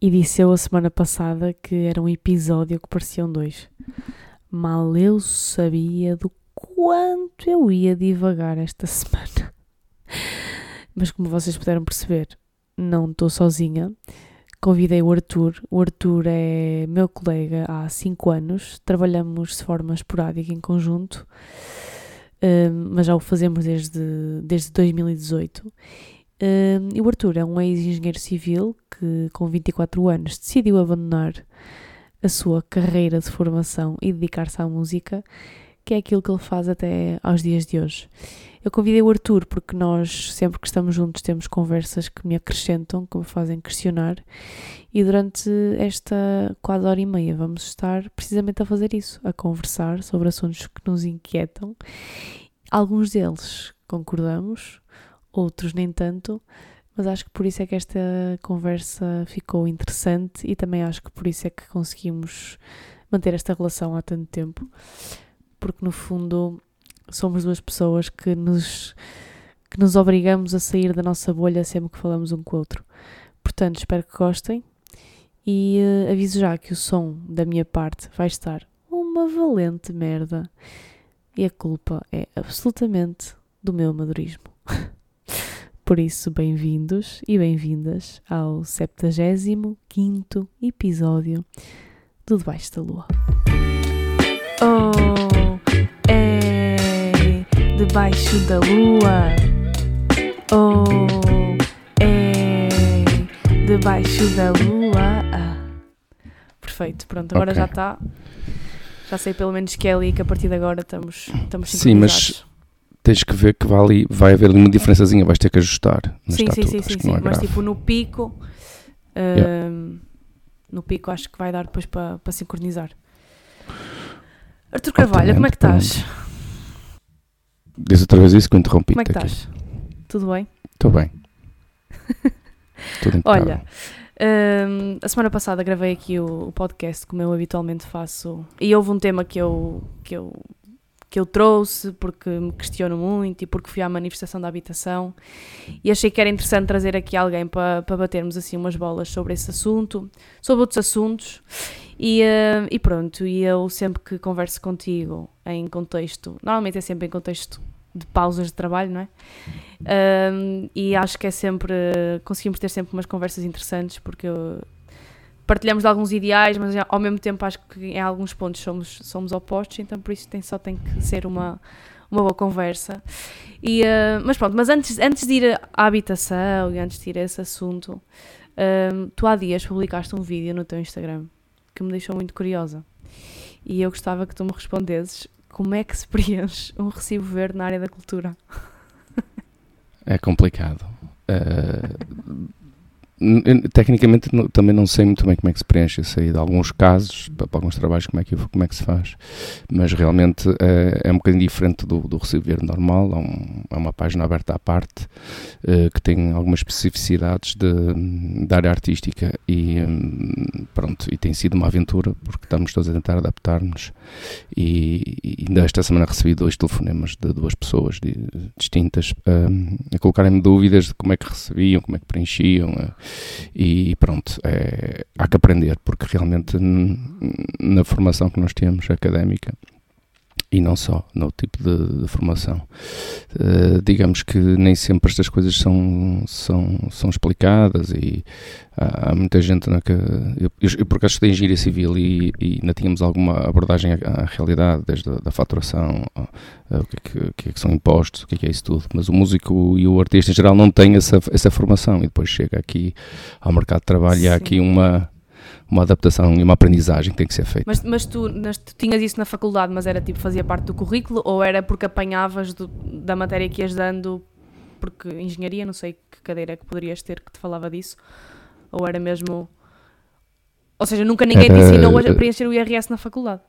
E disse eu a semana passada que era um episódio que pareciam dois. Mal eu sabia do quanto eu ia divagar esta semana. Mas como vocês puderam perceber, não estou sozinha. Convidei o Arthur. O Arthur é meu colega há 5 anos. Trabalhamos de forma esporádica em conjunto, um, mas já o fazemos desde, desde 2018. Um, e o Arthur é um ex-engenheiro civil que, com 24 anos, decidiu abandonar a sua carreira de formação e dedicar-se à música, que é aquilo que ele faz até aos dias de hoje. Eu convidei o Arthur porque nós, sempre que estamos juntos, temos conversas que me acrescentam, que me fazem questionar, e durante esta quase hora e meia vamos estar precisamente a fazer isso, a conversar sobre assuntos que nos inquietam. Alguns deles concordamos, outros nem tanto, mas acho que por isso é que esta conversa ficou interessante e também acho que por isso é que conseguimos manter esta relação há tanto tempo, porque no fundo somos duas pessoas que nos, que nos obrigamos a sair da nossa bolha sempre que falamos um com o outro. Portanto, espero que gostem e uh, aviso já que o som da minha parte vai estar uma valente merda e a culpa é absolutamente do meu amadorismo. Por isso, bem-vindos e bem-vindas ao 75 episódio do Debaixo da Lua. Oh, é debaixo da lua. Oh, é debaixo da lua. Ah. Perfeito, pronto, agora Ok. já está. Já sei pelo menos que é ali que a partir de agora estamos, estamos Sim, mas. Tens que ver que vai, ali, vai haver ali uma diferençazinha, vais ter que ajustar. Sim, sim, sim, sim, que sim. é Mas tipo no pico, Yeah. hum, no pico acho que vai dar depois para para sincronizar. Artur Carvalho, como é que estás? Diz outra vez isso que eu interrompi. Como é que estás? Tudo bem? Estou bem. Tudo. Olha, hum, a semana passada gravei aqui o, o podcast como eu habitualmente faço e houve um tema que eu, que eu que eu trouxe porque me questiono muito e porque fui à manifestação da habitação e achei que era interessante trazer aqui alguém para, para batermos assim umas bolas sobre esse assunto, sobre outros assuntos e, eh, e pronto, e eu sempre que converso contigo em contexto, normalmente é sempre em contexto de pausas de trabalho, não é? E acho que é sempre, conseguimos ter sempre umas conversas interessantes porque eu- partilhamos alguns ideais, mas ao mesmo tempo acho que em alguns pontos somos, somos opostos, então por isso tem, só tem que ser uma, uma boa conversa. E, uh, mas pronto, mas antes, antes de ir à habitação e antes de ir a esse assunto, um, tu há dias publicaste um vídeo no teu Instagram que me deixou muito curiosa e eu gostava que tu me respondesses como é que se preenche um recibo verde na área da cultura. É complicado. N- tecnicamente também não sei muito bem como é que se preenche isso aí, de alguns casos, para, alguns trabalhos como é que, como é que se faz, mas realmente eh, é um bocadinho diferente do, do recibo verde normal, é, um- é uma página aberta à parte eh, que tem algumas especificidades de, da área artística e hum, pronto, e tem sido uma aventura porque estamos todos a tentar adaptar-nos. E, ainda esta semana recebi dois telefonemas de duas pessoas di- distintas hum, a colocarem-me dúvidas de como é que recebiam, como é que preenchiam eh, e pronto, é, há que aprender porque realmente na formação que nós temos académica e não só no tipo de, de formação. Eh, digamos que nem sempre estas coisas são, são, são explicadas e há, há muita gente na que eu, eu, eu por acaso estudei engenharia civil e, e ainda tínhamos alguma abordagem à, à realidade desde a da faturação a- a o que é que, que é que são impostos, o que é que é isso tudo. Mas o músico e o artista em geral não têm essa, essa formação. E depois chega aqui ao mercado de trabalho e há aqui uma uma adaptação e uma aprendizagem que tem que ser feita. Mas, mas tu, nas- tu tinhas isso na faculdade, mas era tipo, fazia parte do currículo ou era porque apanhavas do- da matéria que ias dando, porque engenharia, não sei que cadeira é que poderias ter que te falava disso, ou era mesmo. Ou seja, nunca ninguém te Era- ensinou a preencher o IRS na faculdade.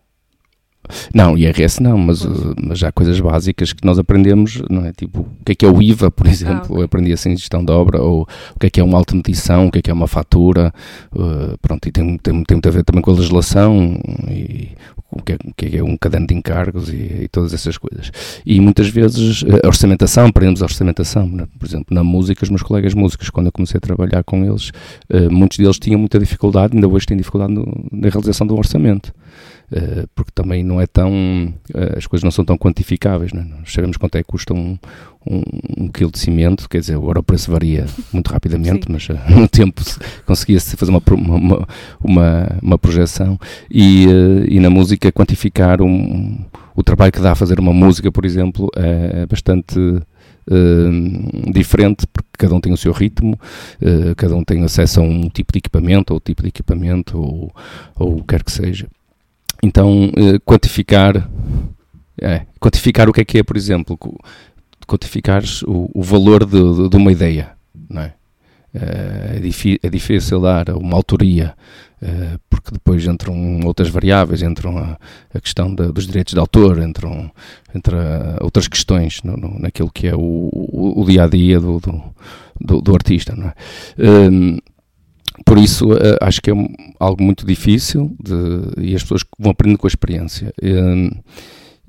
Não, IRS não, mas, uh, mas há coisas básicas que nós aprendemos, não é? Tipo, o que é que é o IVA, por exemplo, ok. eu aprendi assim gestão de obra, ou o que é que é uma alta medição, o que é que é uma fatura, uh, pronto, e tem, tem, tem muito a ver também com a legislação, e o que, é, o que é um caderno de encargos e, e, todas essas coisas. E muitas vezes a orçamentação, aprendemos a orçamentação. Né? Por exemplo, na música, os meus colegas músicos, quando eu comecei a trabalhar com eles, uh, muitos deles tinham muita dificuldade, ainda hoje têm dificuldade no, na realização do orçamento. Uh, porque também não é tão. Uh, as coisas não são tão quantificáveis. Né? Nós sabemos quanto é que custa um, um, um, quilo de cimento, quer dizer, agora o preço varia muito rapidamente, mas uh, no tempo conseguia-se fazer uma, uma, uma, uma projeção e, e na música quantificar um, o trabalho que dá a fazer uma música, por exemplo, é bastante. Uh, diferente, porque cada um tem o seu ritmo, uh, cada um tem acesso a um tipo de equipamento, ou tipo de equipamento, ou, ou o que quer que seja. Então, uh, quantificar, é, quantificar o que é que é, por exemplo, quantificar o, o valor de, de, uma ideia, não é? É, é difícil dar uma autoria, uh, porque depois entram outras variáveis, entram a, a questão dos direitos de autor, entram, outras questões no, no, naquilo que é o, o, o dia a dia do, do, do, do artista. Não é? Por isso, uh, acho que é algo muito difícil de, e as pessoas vão aprendendo com a experiência. Um,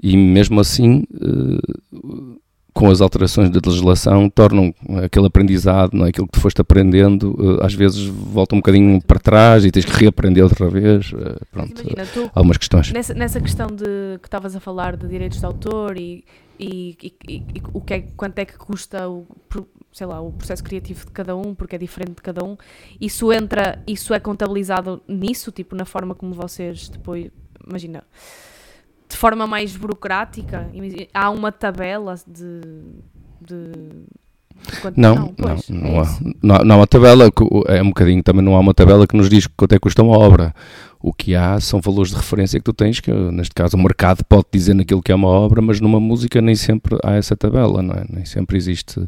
e mesmo assim, uh, com as alterações da legislação, tornam aquele aprendizado, não é? aquilo que tu foste aprendendo, uh, às vezes volta um bocadinho para trás e tens que reaprender outra vez. Pronto, Imagina, tu, algumas questões. Nessa, nessa questão de que estavas a falar de direitos de autor e, e, e, e, o que é, quanto é que custa o, sei lá, o processo criativo de cada um, porque é diferente de cada um, isso entra, isso é contabilizado nisso, tipo, na forma como vocês depois, imagina de forma mais burocrática? Há uma tabela de. de... Não, não, pois, não, não, é há, não, há, não há uma tabela, é um bocadinho, também não há uma tabela que nos diz quanto é que custa uma obra. O que há são valores de referência que tu tens, que neste caso o mercado pode dizer naquilo que é uma obra, mas numa música nem sempre há essa tabela, não é? Nem sempre existe.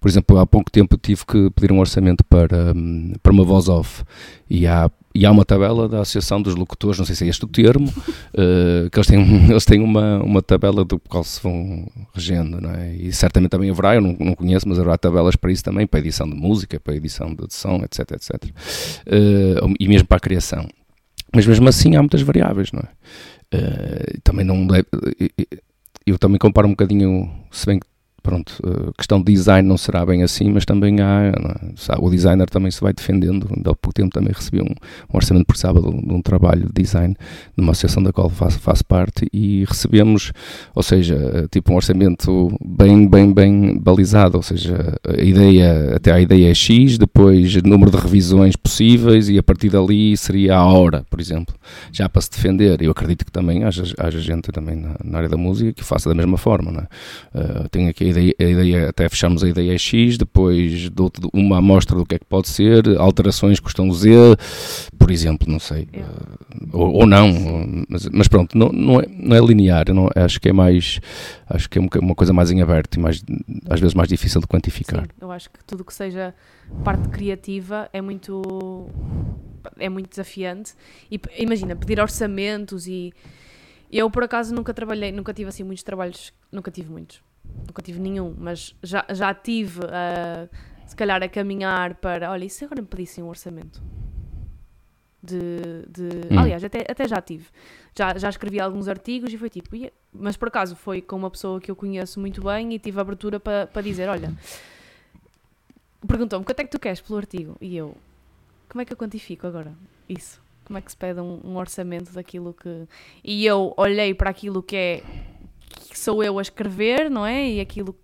Por exemplo, há pouco tempo tive que pedir um orçamento para, hum, para uma voz off e há e há uma tabela da Associação dos Locutores, não sei se é este o termo, uh, que eles têm, eles têm uma, uma tabela do qual se vão regendo, não é? E certamente também haverá, eu não, não conheço, mas haverá tabelas para isso também, para edição de música, para edição de som, etc, etc. Uh, e mesmo para a criação. Mas mesmo assim há muitas variáveis, não é? Uh, também não deve, eu também comparo um bocadinho, se bem que pronto, a questão de design não será bem assim, mas também há, é? o designer também se vai defendendo, há pouco tempo também recebi um, um orçamento por sábado de, um trabalho de design numa associação da qual faço, faço parte e recebemos, ou seja, tipo um orçamento bem, bem, bem balizado, ou seja, a ideia, até a ideia é X, depois número de revisões possíveis e a partir dali seria a hora, por exemplo, já para se defender. Eu acredito que também haja, haja gente também na, na área da música que faça da mesma forma, não é? Uh, tenho aqui a ideia, a ideia, até fechamos a ideia X, depois dou uma amostra do que é que pode ser, alterações custam Z, por exemplo, não sei, é. uh, ou, ou, não, mas, mas pronto, não, não, é, não é linear, não, acho que é mais, acho que é uma coisa mais em aberto e mais, às vezes mais difícil de quantificar. Sim, eu acho que tudo que seja parte criativa é muito, é muito desafiante, e imagina, pedir orçamentos e... Eu, por acaso, nunca trabalhei, nunca tive assim muitos trabalhos, nunca tive muitos nunca tive nenhum, mas já, já tive a, se calhar a caminhar para, olha, e se agora me pedissem um orçamento? De, de hum. aliás, até, até já tive. Já, já escrevi alguns artigos e foi tipo, mas por acaso foi com uma pessoa que eu conheço muito bem e tive abertura para, para dizer, olha, perguntou-me quanto é que tu queres pelo artigo? E eu, como é que eu quantifico agora isso? Como é que se pede um, um orçamento daquilo que. E eu olhei para aquilo que é que sou eu a escrever, não é? E aquilo.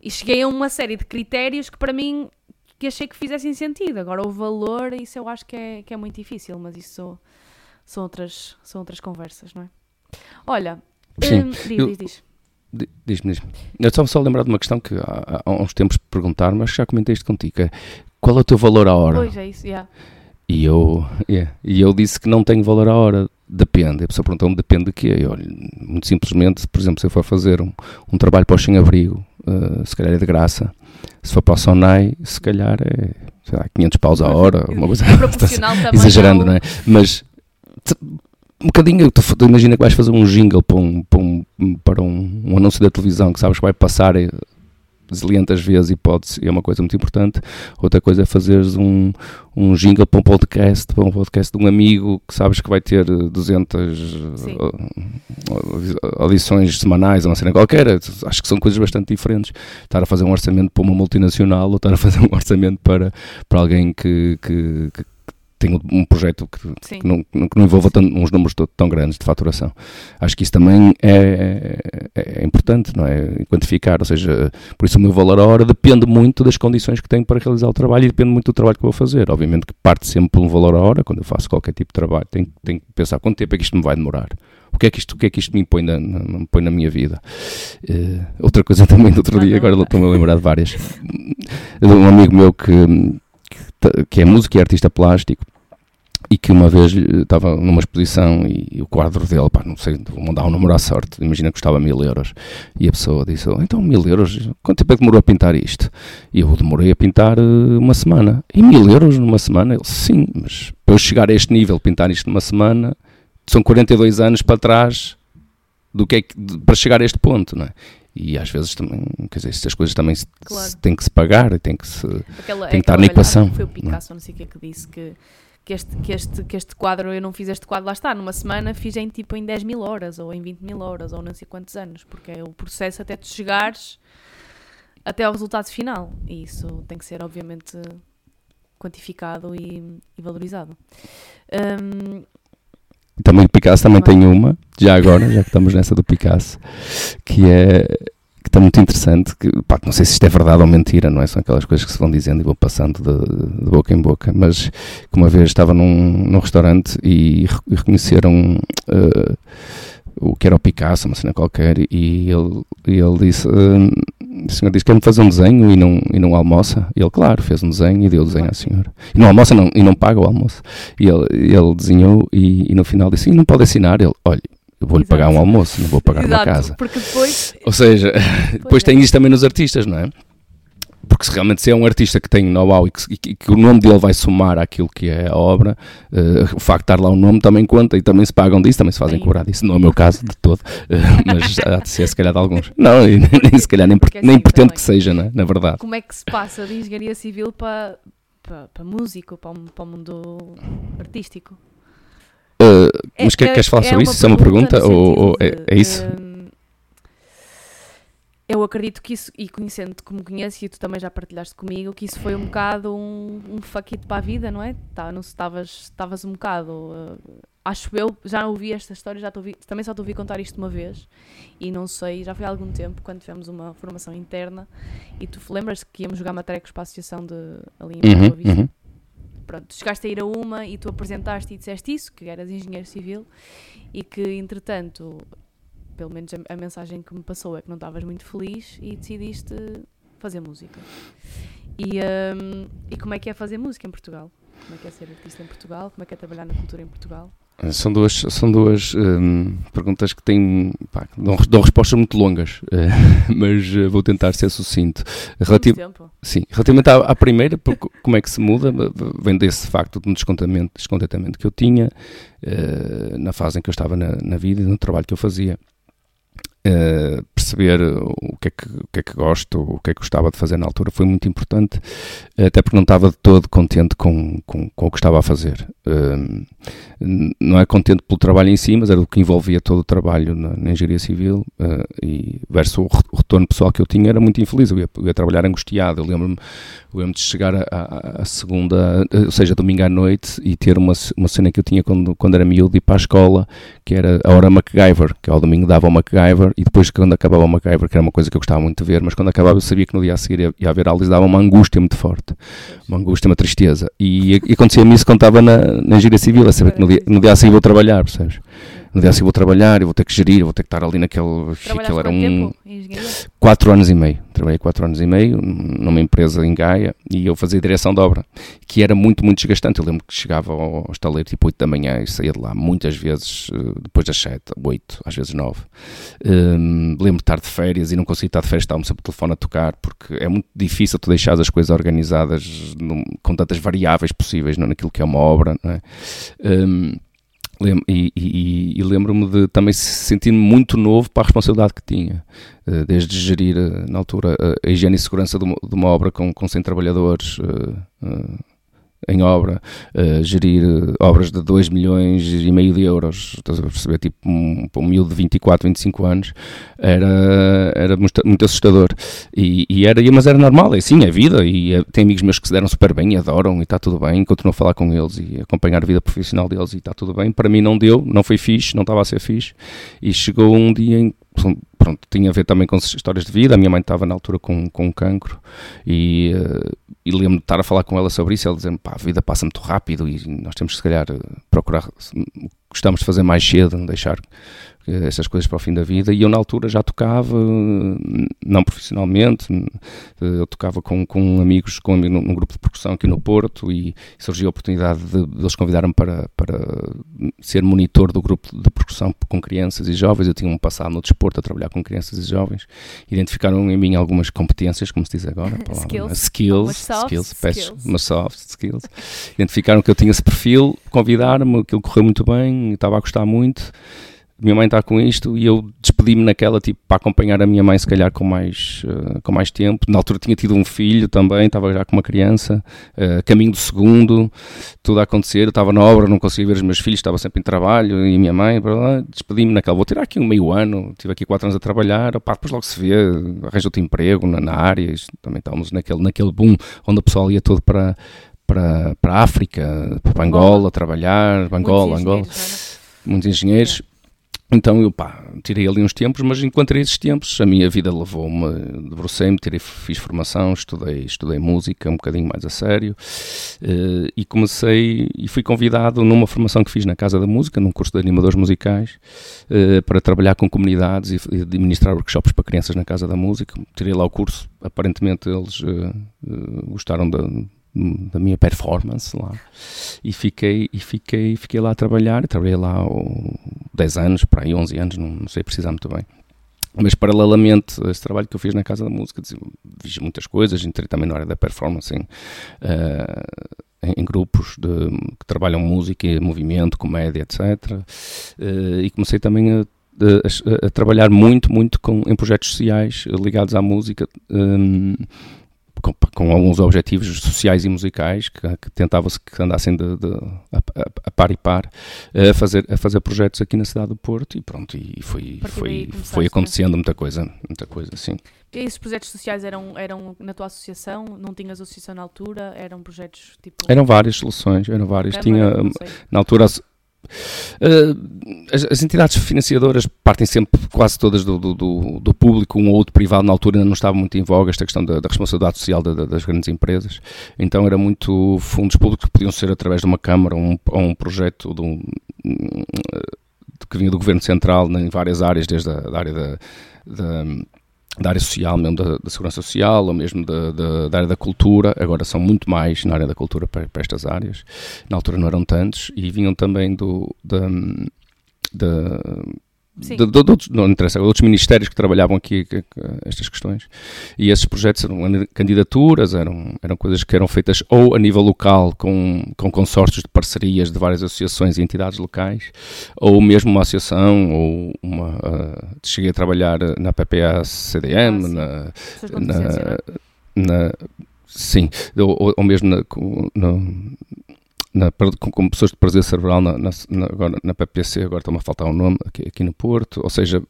E cheguei a uma série de critérios que para mim que achei que fizessem sentido. Agora o valor, isso eu acho que é, que é muito difícil, mas isso são, são, outras, são outras conversas, não é? Olha, Sim, hum, diz, eu, diz, diz. Diz-me, diz Eu estava só a lembrar de uma questão que há, há uns tempos perguntaram, mas já comentei isto contigo. É, qual é o teu valor à hora? Pois é isso, yeah. E eu, yeah, e eu disse que não tenho valor à hora. Depende. A pessoa perguntou-me depende de quê? Eu, olho, muito simplesmente, por exemplo, se eu for fazer um, um trabalho para o sem-abrigo, uh, se calhar é de graça. Se for para o Sonai, se calhar é sei lá, 500 paus a hora, uma coisa é exagerando, não é? Mas um bocadinho, tu, tu, imagina que vais fazer um jingle para um, para um, para um, um anúncio da televisão que sabes que vai passar zilhentas vezes e pode é uma coisa muito importante. Outra coisa é fazeres um, um jingle para um podcast, para um podcast de um amigo que sabes que vai ter 200 Sim. audições semanais, uma cena qualquer. Acho que são coisas bastante diferentes. Estar a fazer um orçamento para uma multinacional ou estar a fazer um orçamento para, para alguém que, que, que tem um projeto que, que, não, que não envolva tão, uns números tão grandes de faturação. Acho que isso também é, é, é, importante, não é? Quantificar, ou seja, por isso o meu valor a hora depende muito das condições que tenho para realizar o trabalho e depende muito do trabalho que vou fazer. Obviamente que parte sempre por um valor a hora, quando eu faço qualquer tipo de trabalho, tenho, tenho que pensar quanto tempo é que isto me vai demorar. O que é que isto, o que é que isto me põe na, me na minha vida? Uh, outra coisa também do outro dia, agora estou-me a lembrar de várias. Um amigo meu que que é músico e artista plástico, e que uma vez estava numa exposição e, o quadro dele, pá, não sei, vou mandar um número à sorte, imagina que custava mil euros. E a pessoa disse, oh, então mil euros, quanto tempo é que demorou a pintar isto? E eu demorei a pintar uh, uma semana. E mil euros numa semana? Ele, sim, mas para eu chegar a este nível, pintar isto numa semana, são 42 anos para trás do que é que, para chegar a este ponto, não é? E às vezes também, quer dizer, estas coisas também claro. têm que se pagar e têm que, se, Aquela, tem que estar na equação. Foi o Picasso, não, não sei o que é que disse, que, que, este, que, este, que este quadro, eu não fiz este quadro, lá está, numa semana fiz em tipo em 10 mil horas, ou em 20 mil horas, ou não sei quantos anos, porque é o processo até tu chegares até ao resultado final, e isso tem que ser obviamente quantificado e, e valorizado. Um, também o Picasso também tem uma, já agora, já que estamos nessa do Picasso, que é que está muito interessante, que pá, não sei se isto é verdade ou mentira, não é? São aquelas coisas que se vão dizendo e vão passando de, de boca em boca, mas que uma vez estava num, num restaurante e, e reconheceram uh, o que era o Picasso, uma cena qualquer, e ele, e ele disse, uh, o senhor disse, quer-me fazer um desenho e não, e não almoça? E ele, claro, fez um desenho e deu o desenho à senhora. E não almoça não, e não paga o almoço. E ele, ele desenhou e, e no final disse, não pode assinar? Ele, olha, eu vou-lhe pagar um almoço, não vou pagar Exato, uma casa. Porque depois... Ou seja, depois é. tem isso também nos artistas, não é? Porque se realmente se é um artista que tem know-how e, e que, o nome dele vai somar àquilo que é a obra, uh, o facto de estar lá o um nome também conta e também se pagam disso, também se fazem Sim. cobrar disso. Não é o meu caso de todo, uh, mas há de ser se calhar de alguns. Não, nem, nem se calhar, nem, assim, nem pretendo que seja, né, na verdade. Como é que se passa de engenharia civil para, para, para músico, para, para o mundo artístico? Uh, mas é, queres falar é sobre isso? Isso é uma pergunta? Ou, ou é, é, isso? Eu acredito que isso, e conhecendo-te como conheço, e tu também já partilhaste comigo, que isso foi um bocado um, um it para a vida, não é? Tá, não estavas, estavas um bocado. Uh, acho eu, já ouvi esta história, já ouvi, também só te ouvi contar isto uma vez, e não sei, já foi há algum tempo, quando tivemos uma formação interna, e tu lembras que íamos jogar matrecos para a associação de ali em uhum, Boa uhum. Pronto, chegaste a ir a uma e tu apresentaste e disseste isso, que eras engenheiro civil, e que entretanto pelo menos a, a, mensagem que me passou é que não estavas muito feliz e decidiste fazer música. E, um, e como é que é fazer música em Portugal? Como é que é ser artista em Portugal? Como é que é trabalhar na cultura em Portugal? São duas, são duas um, perguntas que têm pá, dão, dão, respostas muito longas, uh, mas uh, vou tentar ser sucinto. Relativ sim, relativamente à, à, primeira, como é que se muda, vem desse facto de um descontentamento, descontentamento que eu tinha uh, na fase em que eu estava na, na vida e no trabalho que eu fazia. Uh, perceber o que, é que, o que é que gosto, o que é que gostava de fazer na altura foi muito importante, até porque não estava de todo contente com, com, com o que estava a fazer. Uh, não é contente pelo trabalho em si, mas era o que envolvia todo o trabalho na, na engenharia civil uh, e versus o retorno pessoal que eu tinha era muito infeliz. Eu ia, eu ia trabalhar angustiado. Eu lembro-me lembro de chegar a, segunda, ou seja, domingo à noite e ter uma, uma cena que eu tinha quando, quando era miúdo ir para a escola, que era a hora MacGyver, que ao domingo dava o MacGyver e depois quando acabava o MacGyver, que era uma coisa que eu gostava muito de ver, mas quando acabava eu sabia que no dia a seguir ia, ia haver aulas dava uma angústia muito forte, uma angústia, uma tristeza. E, e acontecia-me isso quando estava na, na engenharia civil, a saber que no dia, no dia a seguir vou trabalhar, percebes? No dia assim vou trabalhar, eu vou ter que gerir, vou ter que estar ali naquele. Era um. Quatro anos e meio. Trabalhei quatro anos e meio numa empresa em Gaia e eu fazia direção de obra, que era muito, muito desgastante. Eu lembro que chegava ao estaleiro tipo 8 da manhã e saía de lá muitas vezes eh, depois das 7, 8, às vezes 9. Um, lembro de estar de férias e não conseguia estar de férias, estava-me sempre o telefone a tocar, porque é muito difícil tu deixar as coisas organizadas num, com tantas variáveis possíveis não, naquilo que é uma obra, não é? Um, e, e, e lembro-me de também se sentir muito novo para a responsabilidade que tinha, uh, desde gerir, uh, na altura, a higiene e segurança de uma, de uma obra com, com 100 trabalhadores em obra, uh, gerir uh, obras de 2 milhões e meio de euros, estás a perceber, tipo um, um miúdo de 24, 25 anos, era, era muito, muito assustador. E, e, era, mas era normal, é assim, é vida, e é, tem amigos meus que se deram super bem adoram, e está tudo bem, continuo a falar com eles e acompanhar a vida profissional deles e está tudo bem. Para mim não deu, não foi fixe, não estava a ser fixe, e chegou um dia em pronto, tinha a ver também com histórias de vida. A minha mãe estava na altura com, com um cancro e, uh, e lembro-me de estar a falar com ela sobre isso. Ela dizendo: pá, a vida passa muito rápido e nós temos que, se calhar, procurar gostamos de fazer mais cedo, não deixar essas coisas para o fim da vida. E eu, na altura, já tocava, não profissionalmente, eu tocava com, com amigos, com, num, num grupo de percussão aqui no Porto, e surgiu a oportunidade de, de eles convidaram-me para, para ser monitor do grupo de percussão com crianças e jovens. Eu tinha um passado no desporto a trabalhar com crianças e jovens. Identificaram em mim algumas competências, como se diz agora, palavra, skills, skills, skills, skills, skills. soft skills. Identificaram que eu tinha esse perfil, convidaram-me, aquilo correu muito bem, estava a gostar muito minha mãe está com isto e eu despedi-me naquela tipo para acompanhar a minha mãe se calhar com mais uh, com mais tempo. Na altura tinha tido um filho também estava já com uma criança uh, caminho do segundo tudo a acontecer. Eu estava na obra não conseguia ver os meus filhos estava sempre em trabalho e a minha mãe despedi-me naquela. Vou tirar aqui um meio ano tive aqui quatro anos a trabalhar opá, depois logo se vê arranjo outro emprego na, na área também estávamos naquele naquele boom onde o pessoal ia todo para para, para a África, para Angola, trabalhar, Angola, Angola, muitos engenheiros. Então eu pá, tirei ali uns tempos, mas enquanto esses tempos a minha vida levou-me, debrucei-me, fiz formação, estudei, estudei música um bocadinho mais a sério uh, e comecei e fui convidado numa formação que fiz na Casa da Música, num curso de animadores musicais, uh, para trabalhar com comunidades e, administrar workshops para crianças na Casa da Música. Tirei lá o curso, aparentemente eles uh, gostaram da da minha performance lá e fiquei e fiquei fiquei lá a trabalhar trabalhei lá oh, 10 anos para aí 11 anos não, não sei precisar muito bem mas paralelamente a esse trabalho que eu fiz na Casa da Música fiz muitas coisas entrei também na área da performance em, uh, em grupos de, que trabalham música, movimento, comédia, etc. Uh, eh, e comecei também a, a, a, trabalhar muito, muito com, em projetos sociais ligados à música. Um, com, com, alguns objetivos sociais e musicais que, que tentava-se que andassem de, de, a, a, par e par a fazer, a fazer projetos aqui na cidade do Porto e pronto, e foi, foi, foi acontecendo muita coisa, muita coisa, sim. E esses projetos sociais eram, eram na tua associação? Não tinhas associação na altura? Eram projetos tipo... Eram várias soluções, eram várias. Tinha, na altura Uh, as, as, entidades financiadoras partem sempre quase todas do, do, do, público, um ou outro privado. Na altura ainda não estava muito em voga esta questão da, da responsabilidade social da, da, das grandes empresas, então era muito fundos públicos que podiam ser através de uma Câmara ou um, um, projeto de um, que vinha do Governo Central em várias áreas, desde a área da, da área social, mesmo da, da segurança social, ou mesmo da, da, da, área da cultura, agora são muito mais na área da cultura para, para, estas áreas. Na altura não eram tantos, e vinham também do, da, da de, de, de, outros, não interessa, outros ministérios que trabalhavam aqui que, que, estas questões. E esses projetos eram candidaturas, eram, eram coisas que eram feitas ou a nível local, com, com consórcios de parcerias de várias associações e entidades locais, ou mesmo uma associação, ou uma. Uh, cheguei a trabalhar na PPA-CDM, ah, na, na, na, Sim, ou, ou mesmo na, na, com, pessoas de prazer cerebral na, na, na, agora, na PPC, agora está-me a faltar um nome, aqui, aqui, no Porto, ou seja,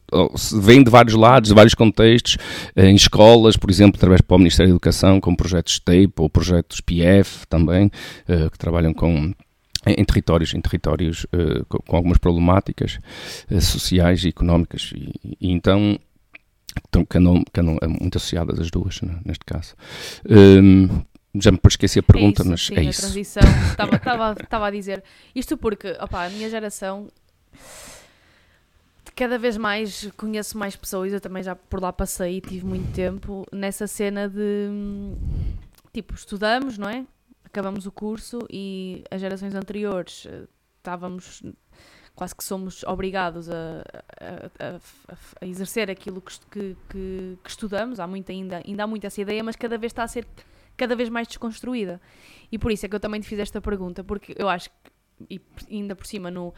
vem de vários lados, de vários contextos, em escolas, por exemplo, através do Ministério da Educação, com projetos TAPE ou projetos PF também, uh, que trabalham com em territórios, em territórios uh, com, com, algumas problemáticas uh, sociais e económicas e, e então então, que andam, que andam muito associadas as duas, né, neste caso. Um, já me esqueci a pergunta, é isso, mas sim, é a isso. transição, estava a dizer. Isto porque, opa, a minha geração cada vez mais conheço mais pessoas, eu também já por lá passei e tive muito tempo nessa cena de tipo, estudamos, não é? Acabamos o curso e as gerações anteriores eh, estávamos quase que somos obrigados a, a, a, a exercer aquilo que, que, que, estudamos, há muito ainda, ainda há muito essa ideia, mas cada vez está a ser cada vez mais desconstruída. E por isso é que eu também te fiz esta pergunta, porque eu acho que, e ainda por cima, no,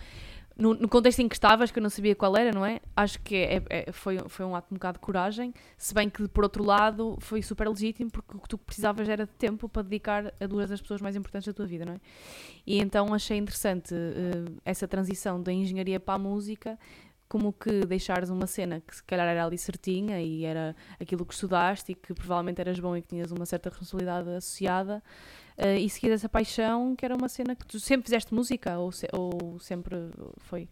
no, no, contexto em que estavas, que eu não sabia qual era, não é? Acho que é, é, foi, foi um ato um bocado de coragem, se bem que, por outro lado, foi super legítimo, porque o que tu precisavas era de tempo para dedicar a duas das pessoas mais importantes da tua vida, não é? E então achei interessante uh, essa transição da engenharia para a música, como que deixares uma cena que se calhar era ali certinha e era aquilo que estudaste e que provavelmente eras bom e que tinhas uma certa responsabilidade associada uh, e seguir essa paixão que era uma cena que tu sempre fizeste música ou, se, ou sempre foi?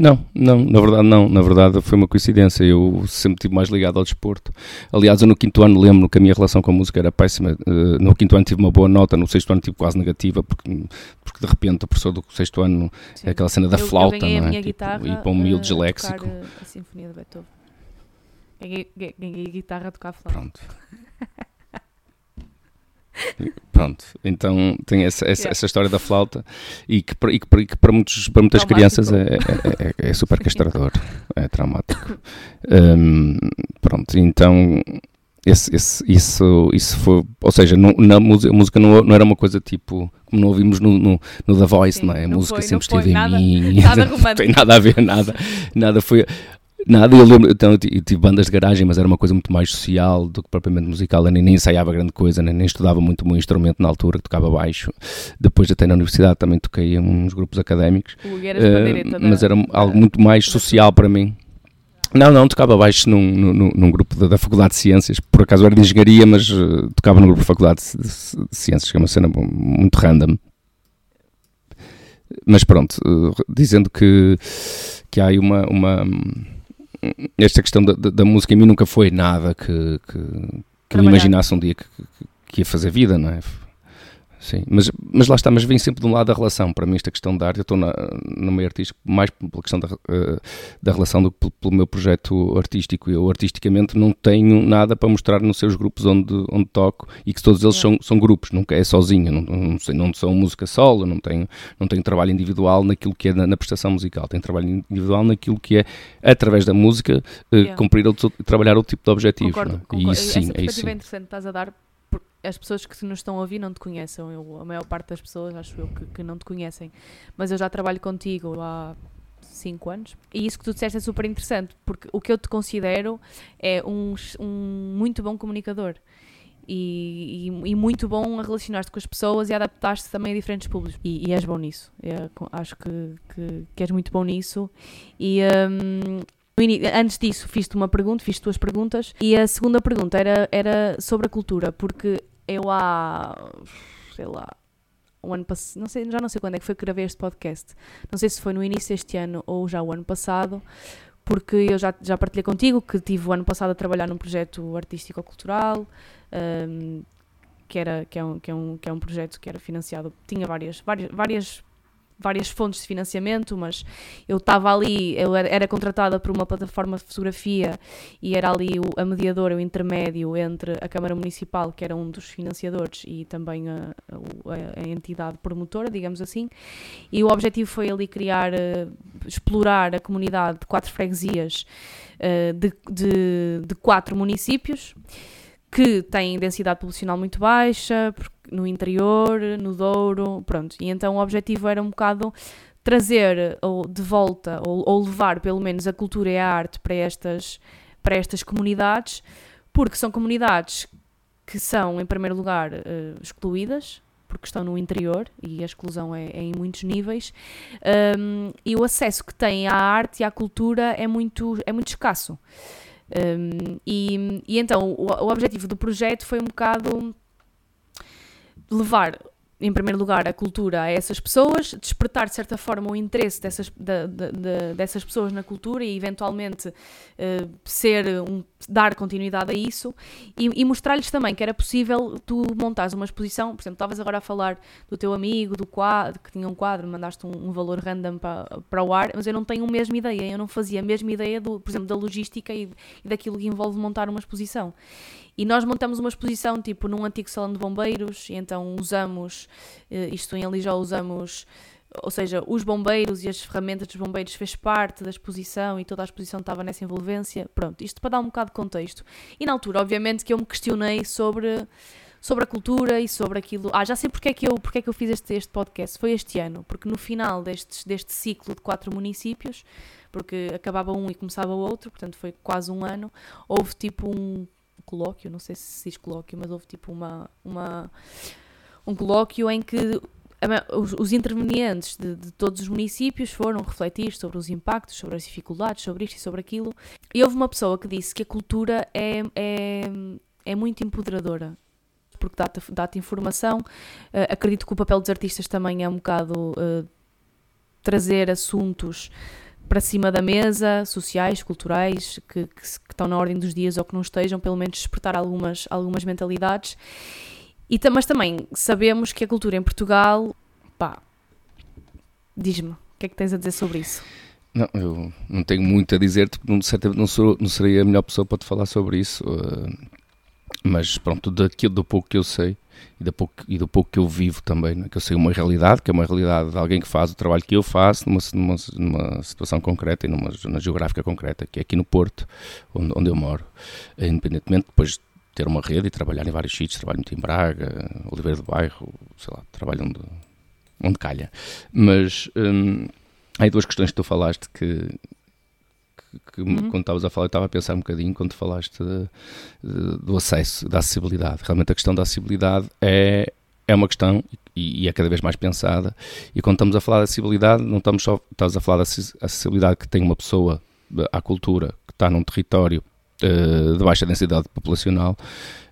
Não, não, na verdade não, na verdade foi uma coincidência, eu sempre estive mais ligado ao desporto. Aliás, eu no quinto ano lembro que a minha relação com a música era péssima, uh, no quinto ano tive uma boa nota, no sexto ano tive quase negativa, porque, porque de repente o professor do sexto ano Sim. é aquela cena da eu, flauta, eu não é? Tipo, guitarra, e para um miúdo disléxico. A, a Sinfonia de Beethoven. Ganhei a guitarra a tocar flauta. Pronto. Pronto, então tem essa, essa, yeah. essa, história da flauta e que, e que, e que para, muitos, para muitas crianças é, é, é, é, super castrador, é traumático. Um, pronto, então esse, esse, isso, isso foi, ou seja, não, na música, a música não, não era uma coisa tipo como não ouvimos no, no, no The Voice, Sim, não é? A música foi, sempre esteve em mim, nada não tem nada a ver, nada, nada foi. Nada, eu lembro, então, eu tive bandas de garagem, mas era uma coisa muito mais social do que propriamente musical. Eu nem, nem ensaiava grande coisa, nem, nem estudava muito meu instrumento na altura, que tocava baixo. Depois, até na universidade, também toquei em uns grupos académicos. Uh, mas era algo muito mais social para mim. Não, não, tocava baixo num, num, num grupo da, da, Faculdade de Ciências. Por acaso era de Engenharia, mas uh, tocava no grupo da Faculdade de, de, de, Ciências, que é uma cena muito random. Mas pronto, uh, dizendo que, que há aí uma, uma esta questão da, da, música em mim nunca foi nada que, que, que eu imaginasse um dia que, que, que ia fazer vida, não é? Sim, mas, mas lá está, mas vem sempre de um lado da relação. Para mim, esta questão da arte, eu estou na, no meio artístico mais pela questão da, uh, da relação do que pelo meu projeto artístico. Eu, artisticamente, não tenho nada para mostrar nos seus grupos onde, onde toco e que todos eles são, são grupos, nunca é sozinho. Não, não, sei, não são música solo, não tenho, não tenho trabalho individual naquilo que é na, na prestação musical. Tenho trabalho individual naquilo que é, através da música, yeah. cumprir outro, trabalhar outro tipo de objetivos. Concordo, é? concordo. E isso, sim, Essa é isso. é interessante estás a dar as pessoas que nos estão a ouvir não te conhecem. Eu, a maior parte das pessoas, acho eu, que, que, não te conhecem. Mas eu já trabalho contigo há 5 anos. E isso que tu disseste é super interessante, porque o que eu te considero é um, um muito bom comunicador. E, e, e muito bom a relacionar-te com as pessoas e adaptar-te também a diferentes públicos. E, e és bom nisso. Eu acho que, que, que, és muito bom nisso. E. Um, Antes disso, fiz-te uma pergunta, fiz duas perguntas, e a segunda pergunta era, era sobre a cultura, porque eu há, sei lá, um ano passado, não sei, já não sei quando é que foi que gravei este podcast. Não sei se foi no início deste ano ou já o ano passado, porque eu já, já partilhei contigo que tive o ano passado a trabalhar num projeto artístico-cultural, um, que, era, que, é um, que, é um, que é um projeto que era financiado, tinha várias, várias, várias várias fontes de financiamento, mas eu estava ali, eu era, contratada por uma plataforma de fotografia e era ali o, a mediadora, o intermédio entre a Câmara Municipal, que era um dos financiadores, e também a, a, a entidade promotora, digamos assim. E o objetivo foi ali criar, uh, explorar a comunidade de quatro freguesias uh, de, de, de quatro municípios que têm densidade populacional muito baixa, no interior, no Douro, pronto. E então o objetivo era um bocado trazer ou de volta ou, ou, levar pelo menos a cultura e a arte para estas para estas comunidades, porque são comunidades que são em primeiro lugar uh, excluídas porque estão no interior e a exclusão é, é em muitos níveis um, e o acesso que têm à arte e à cultura é muito é muito escasso um, e, e, então o, o objetivo do projeto foi um bocado levar em primeiro lugar, a cultura a essas pessoas, despertar de certa forma o interesse dessas, de, de, de, dessas pessoas na cultura e eventualmente uh, ser um, dar continuidade a isso e, e mostrar-lhes também que era possível tu montares uma exposição, por exemplo, estavas agora a falar do teu amigo, do quadro, que tinha um quadro, mandaste um, um, valor random para, para o ar, mas eu não tenho a mesma ideia, eu não fazia a mesma ideia, do, por exemplo, da logística e, e daquilo que envolve montar uma exposição. E nós montamos uma exposição tipo num antigo salão de bombeiros, e então usamos, eh, isto em ali já usamos, ou seja, os bombeiros e as ferramentas dos bombeiros fez parte da exposição e toda a exposição estava nessa envolvência. Pronto, isto para dar um bocado de contexto. E na altura, obviamente, que eu me questionei sobre sobre a cultura e sobre aquilo. Ah, já sei porque é que eu, porque é que eu fiz este, este podcast. Foi este ano, porque no final deste, deste ciclo de quatro municípios, porque acabava um e começava o outro, portanto foi quase um ano, houve tipo um colóquio, não sei se diz colóquio, mas houve tipo uma, uma um colóquio em que os, os intervenientes de, de, todos os municípios foram refletir sobre os impactos, sobre as dificuldades, sobre isto e sobre aquilo. E houve uma pessoa que disse que a cultura é, é, é muito empoderadora porque dá-te dá informação. Uh, acredito que o papel dos artistas também é um bocado uh, trazer assuntos para cima da mesa, sociais, culturais, que, que, que, estão na ordem dos dias ou que não estejam, pelo menos despertar algumas, algumas mentalidades. E, mas também sabemos que a cultura em Portugal, pá, diz-me, o que é que tens a dizer sobre isso? Não, eu não tenho muito a dizer, não, não, sou, não seria a melhor pessoa para te falar sobre isso. Uh, mas pronto, daquilo do pouco que eu sei e do pouco, e do pouco que eu vivo também, né? que eu sei uma realidade, que é uma realidade de alguém que faz o trabalho que eu faço numa, numa, numa situação concreta e numa geográfica concreta, que é aqui no Porto, onde, onde eu moro. Independentemente depois de ter uma rede e trabalhar em vários sítios, trabalho muito em Braga, Oliveira do Bairro, sei lá, trabalho onde, onde calha. Mas hum, há duas questões que tu falaste que, que uhum. quando estavas a falar, eu estava a pensar um bocadinho quando falaste de, de, do acesso, da acessibilidade. Realmente a questão da acessibilidade é, é uma questão e, e, é cada vez mais pensada. E quando estamos a falar de acessibilidade, não estamos só estás a falar da acessibilidade que tem uma pessoa à cultura que está num território uh, de baixa densidade populacional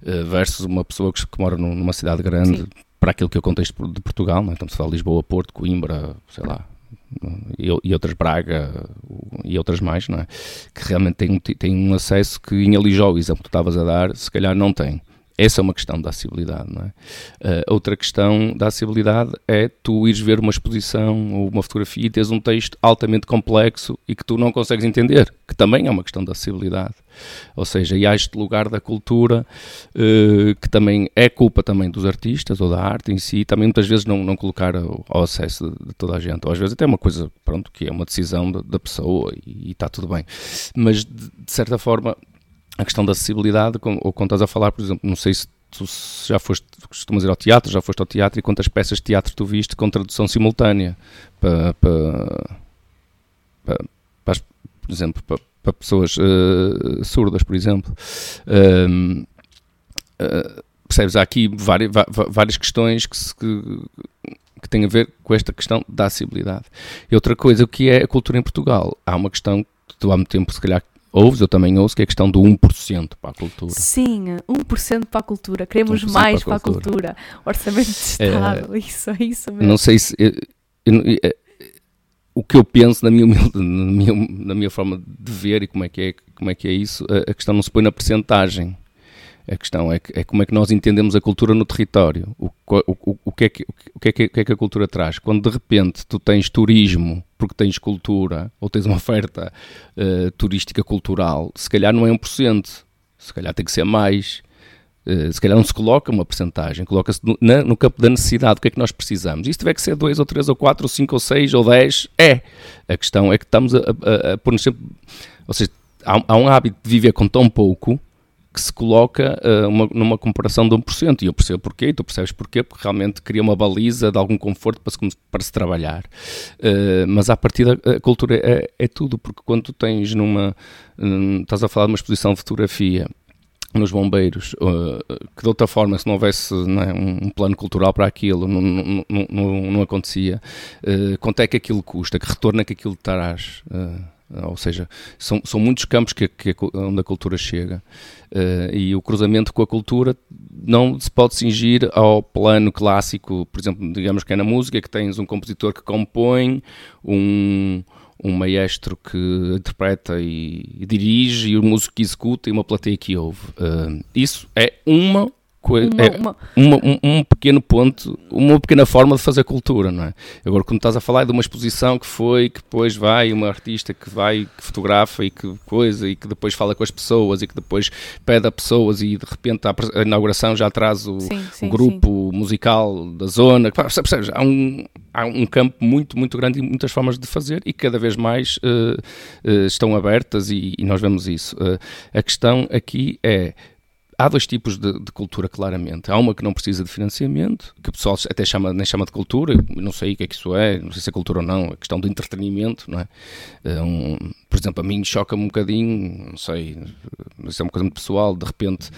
uh, versus uma pessoa que, que mora numa cidade grande. Sim. Para aquilo que é o contexto de Portugal, não é? estamos a falar de Lisboa, Porto, Coimbra, sei lá, e, e, outras Braga e outras mais, não é? Que realmente têm, têm um acesso que em Alijó, o exemplo que tu estavas a dar, se calhar não tem. Essa é uma questão da acessibilidade, não é? Uh, outra questão da acessibilidade é tu ires ver uma exposição ou uma fotografia e teres um texto altamente complexo e que tu não consegues entender, que também é uma questão da acessibilidade. Ou seja, e há este lugar da cultura uh, que também é culpa também dos artistas ou da arte em si, também muitas vezes não, não colocar ao, ao acesso de, de, toda a gente. Ou às vezes até é uma coisa, pronto, que é uma decisão da, pessoa e, e está tudo bem. Mas de, de certa forma a questão da acessibilidade, ou quando estás a falar, por exemplo, não sei se tu já foste, costumas ir ao teatro, já foste ao teatro e quantas peças de teatro tu viste com tradução simultânea para, para, para, para por exemplo, para, para pessoas uh, surdas, por exemplo. Uh, percebes? Há aqui várias, várias questões que, se, que, que têm a ver com esta questão da acessibilidade. E outra coisa, o que é a cultura em Portugal? Há uma questão que tu há muito tempo, se calhar, ouves, eu também ouço, que é a questão do 1% para a cultura. Sim, 1% para a cultura. Queremos mais para a cultura. Cultura. Orçamento de Estado, é, isso, é isso mesmo. Não sei se... Eu, eu, eu, é, o que eu penso na minha, na minha, na minha forma de ver e como é que é, como é, que é isso, a, a questão não se põe na percentagem. A questão é, é, como é que nós entendemos a cultura no território. O, o, que é que, o, que é que, o que é que a cultura traz? Quando de repente tu tens turismo porque tens cultura ou tens uma oferta uh, turística cultural, se calhar não é 1%, se calhar tem que ser mais. Uh, se calhar não se coloca uma percentagem, coloca-se no, no, campo da necessidade, o que é que nós precisamos. Se tiver que ser 2 ou 3 ou 4 ou 5 ou 6 ou 10, é. A questão é que estamos a, a, a pôr-nos sempre. Ou seja, há, há um hábito de viver com tão pouco que se coloca uh, uma, numa comparação de 1%. E eu percebo porquê, e tu percebes porquê, porque realmente cria uma baliza de algum conforto para se, para se trabalhar. Uh, mas a partir da cultura é, é, tudo, porque quando tu tens numa. Um, estás a falar de uma exposição de fotografia nos bombeiros, uh, que de outra forma, se não houvesse não é, um, plano cultural para aquilo, não, não, não, não acontecia. Quanto é que aquilo custa? Que retorno é que aquilo traz? Uh, ou seja, são, são muitos campos que, que, onde a cultura chega uh, e o cruzamento com a cultura não se pode cingir ao plano clássico, por exemplo, digamos que é na música, que tens um compositor que compõe, um, um maestro que interpreta e, e dirige, e o músico que executa e uma plateia que ouve. Uh, isso é uma coisa, uma, é uma... Uma, um, um, pequeno ponto, uma pequena forma de fazer cultura, não é? Agora, quando estás a falar de uma exposição que foi, que depois vai uma artista que vai, que fotografa e que coisa, e que depois fala com as pessoas e que depois pede a pessoas e de repente a, inauguração já traz o, sim, sim, o grupo sim. musical da zona, percebes? Há um, há um campo muito, muito grande e muitas formas de fazer e cada vez mais uh, uh, estão abertas e, e, nós vemos isso. Uh, a questão aqui é há dois tipos de, de, cultura, claramente. Há uma que não precisa de financiamento, que o pessoal até chama, nem chama de cultura, não sei o que é que isso é, não sei se é cultura ou não, é questão de entretenimento, não é? é um, por exemplo, a mim choca-me um bocadinho, não sei, isso é uma coisa muito pessoal, de repente,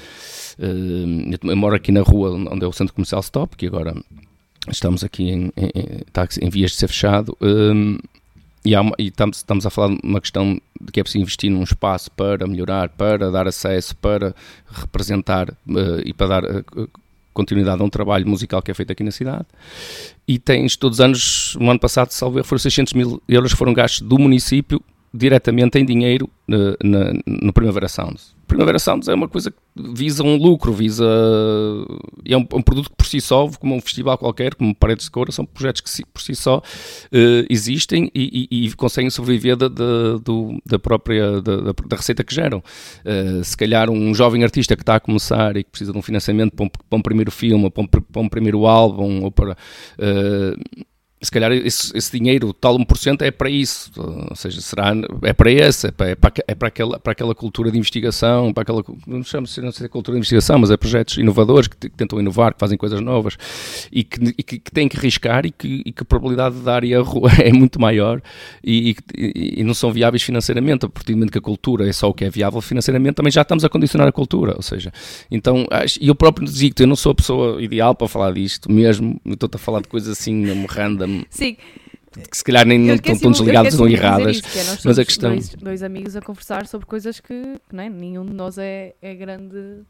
uh, eu moro aqui na rua onde é o centro comercial Stop, que agora estamos aqui em, em, está em vias de ser fechado, um, e, uma, e estamos, estamos, a falar de uma questão de que é preciso investir num espaço para melhorar, para dar acesso, para representar uh, e para dar uh, continuidade a um trabalho musical que é feito aqui na cidade. E tens todos os anos, no ano passado, salvo foram 600 mil euros que foram gastos do município diretamente em dinheiro na, no Primavera Sound. Primavera Sounds é uma coisa que visa um lucro, visa. É um, um, produto que por si só, como um festival qualquer, como Paredes de Cora, são projetos que por si só uh, existem e, e, e, conseguem sobreviver da, da, do, da própria da, da, receita que geram. Uh, se calhar um jovem artista que está a começar e que precisa de um financiamento para um, para um primeiro filme, para um, para um primeiro álbum, ou para. Se calhar esse, esse, dinheiro, tal 1%, é para isso, ou seja, será, é para esse, é para, é para, é para, aquela, para aquela cultura de investigação, para aquela, não chamo não sei cultura de investigação, mas é projetos inovadores que, que tentam inovar, que fazem coisas novas e que, e que, que têm que arriscar e que, e que a probabilidade de dar erro é muito maior e, e, não são viáveis financeiramente, a partir do momento que a cultura é só o que é viável financeiramente, também já estamos a condicionar a cultura, ou seja, então, e eu próprio digo eu não sou a pessoa ideal para falar disto mesmo, estou a falar de coisas assim, random, Sim. Que se calhar nem não estão tão desligadas ou erradas. Isso, é, mas a questão. Dois, dois, amigos a conversar sobre coisas que, que nem, nenhum de nós é, é grande.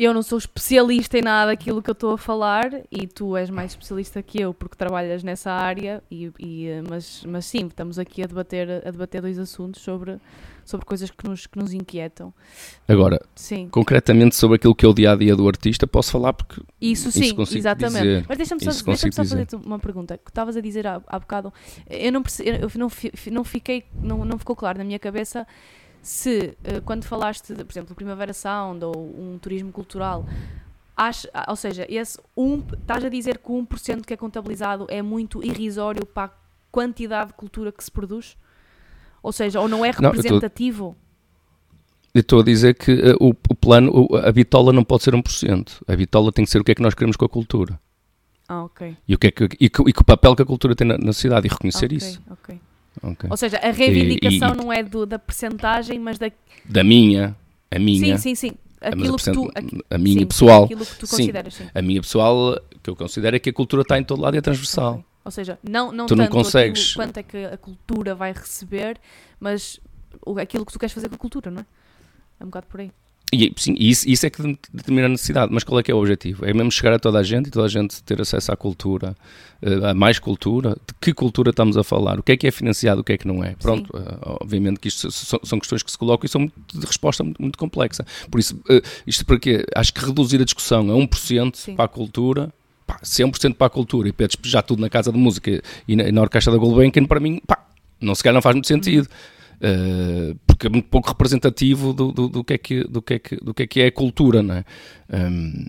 Eu não sou especialista em nada daquilo que eu estou a falar e tu és mais especialista que eu porque trabalhas nessa área, e, e mas, mas sim, estamos aqui a debater, a debater dois assuntos sobre sobre coisas que nos, que nos inquietam. Agora, sim. concretamente sobre aquilo que é o dia a dia do artista, posso falar porque. Isso sim, isso exatamente. Dizer, Mas deixa-me só, deixa só fazer uma pergunta que estavas a dizer há, há bocado. Eu não, eu não, não fiquei, não, não ficou claro na minha cabeça se eh, quando falaste, por exemplo, Primavera Sound ou um turismo cultural. Acho, ou seja, esse um, estás a dizer que o 1% que é contabilizado é muito irrisório para a quantidade de cultura que se produz? Ou seja, ou não é representativo? Eu estou a dizer que uh, o, o, plano, a bitola não pode ser 1%. A bitola tem que ser o que é que nós queremos com a cultura. Ah, ok. E o, que é que, e, que, e que o papel que a cultura tem na, na sociedade e reconhecer okay, isso. Ok. Okay. Ou seja, a reivindicação e, e, não é do, da percentagem, mas da... Da minha, a minha. Sim, sim, sim. Aquilo que tu, a minha sim, pessoal. Aquilo que tu consideras, sim. A minha pessoal, que eu considero é que a cultura está em todo lado e é transversal. Okay. Ou seja, não, não tu tanto não consegues... quanto é que a cultura vai receber, mas aquilo que tu queres fazer com a cultura, não é? É um bocado por aí. E, sim, isso, isso é que determina a necessidade, mas qual é que é o objetivo? É mesmo chegar a toda a gente e toda a gente ter acesso à cultura, eh, a mais cultura. De que cultura estamos a falar? O que é que é financiado, o que é que não é? Pronto, uh, obviamente que isto são, questões que se colocam e são de resposta muito, complexa. Por isso, uh, isto porque acho que reduzir a discussão a 1% sim. para a cultura pá, 100% para a cultura e para despejar tudo na casa de música e na, e na orquestra da Gulbenkian, para mim, pá, não se calhar não faz muito sentido. Uh, porque é muito pouco representativo do, do, do, que é que, do, que é que, do que é que é a cultura, não é? Um,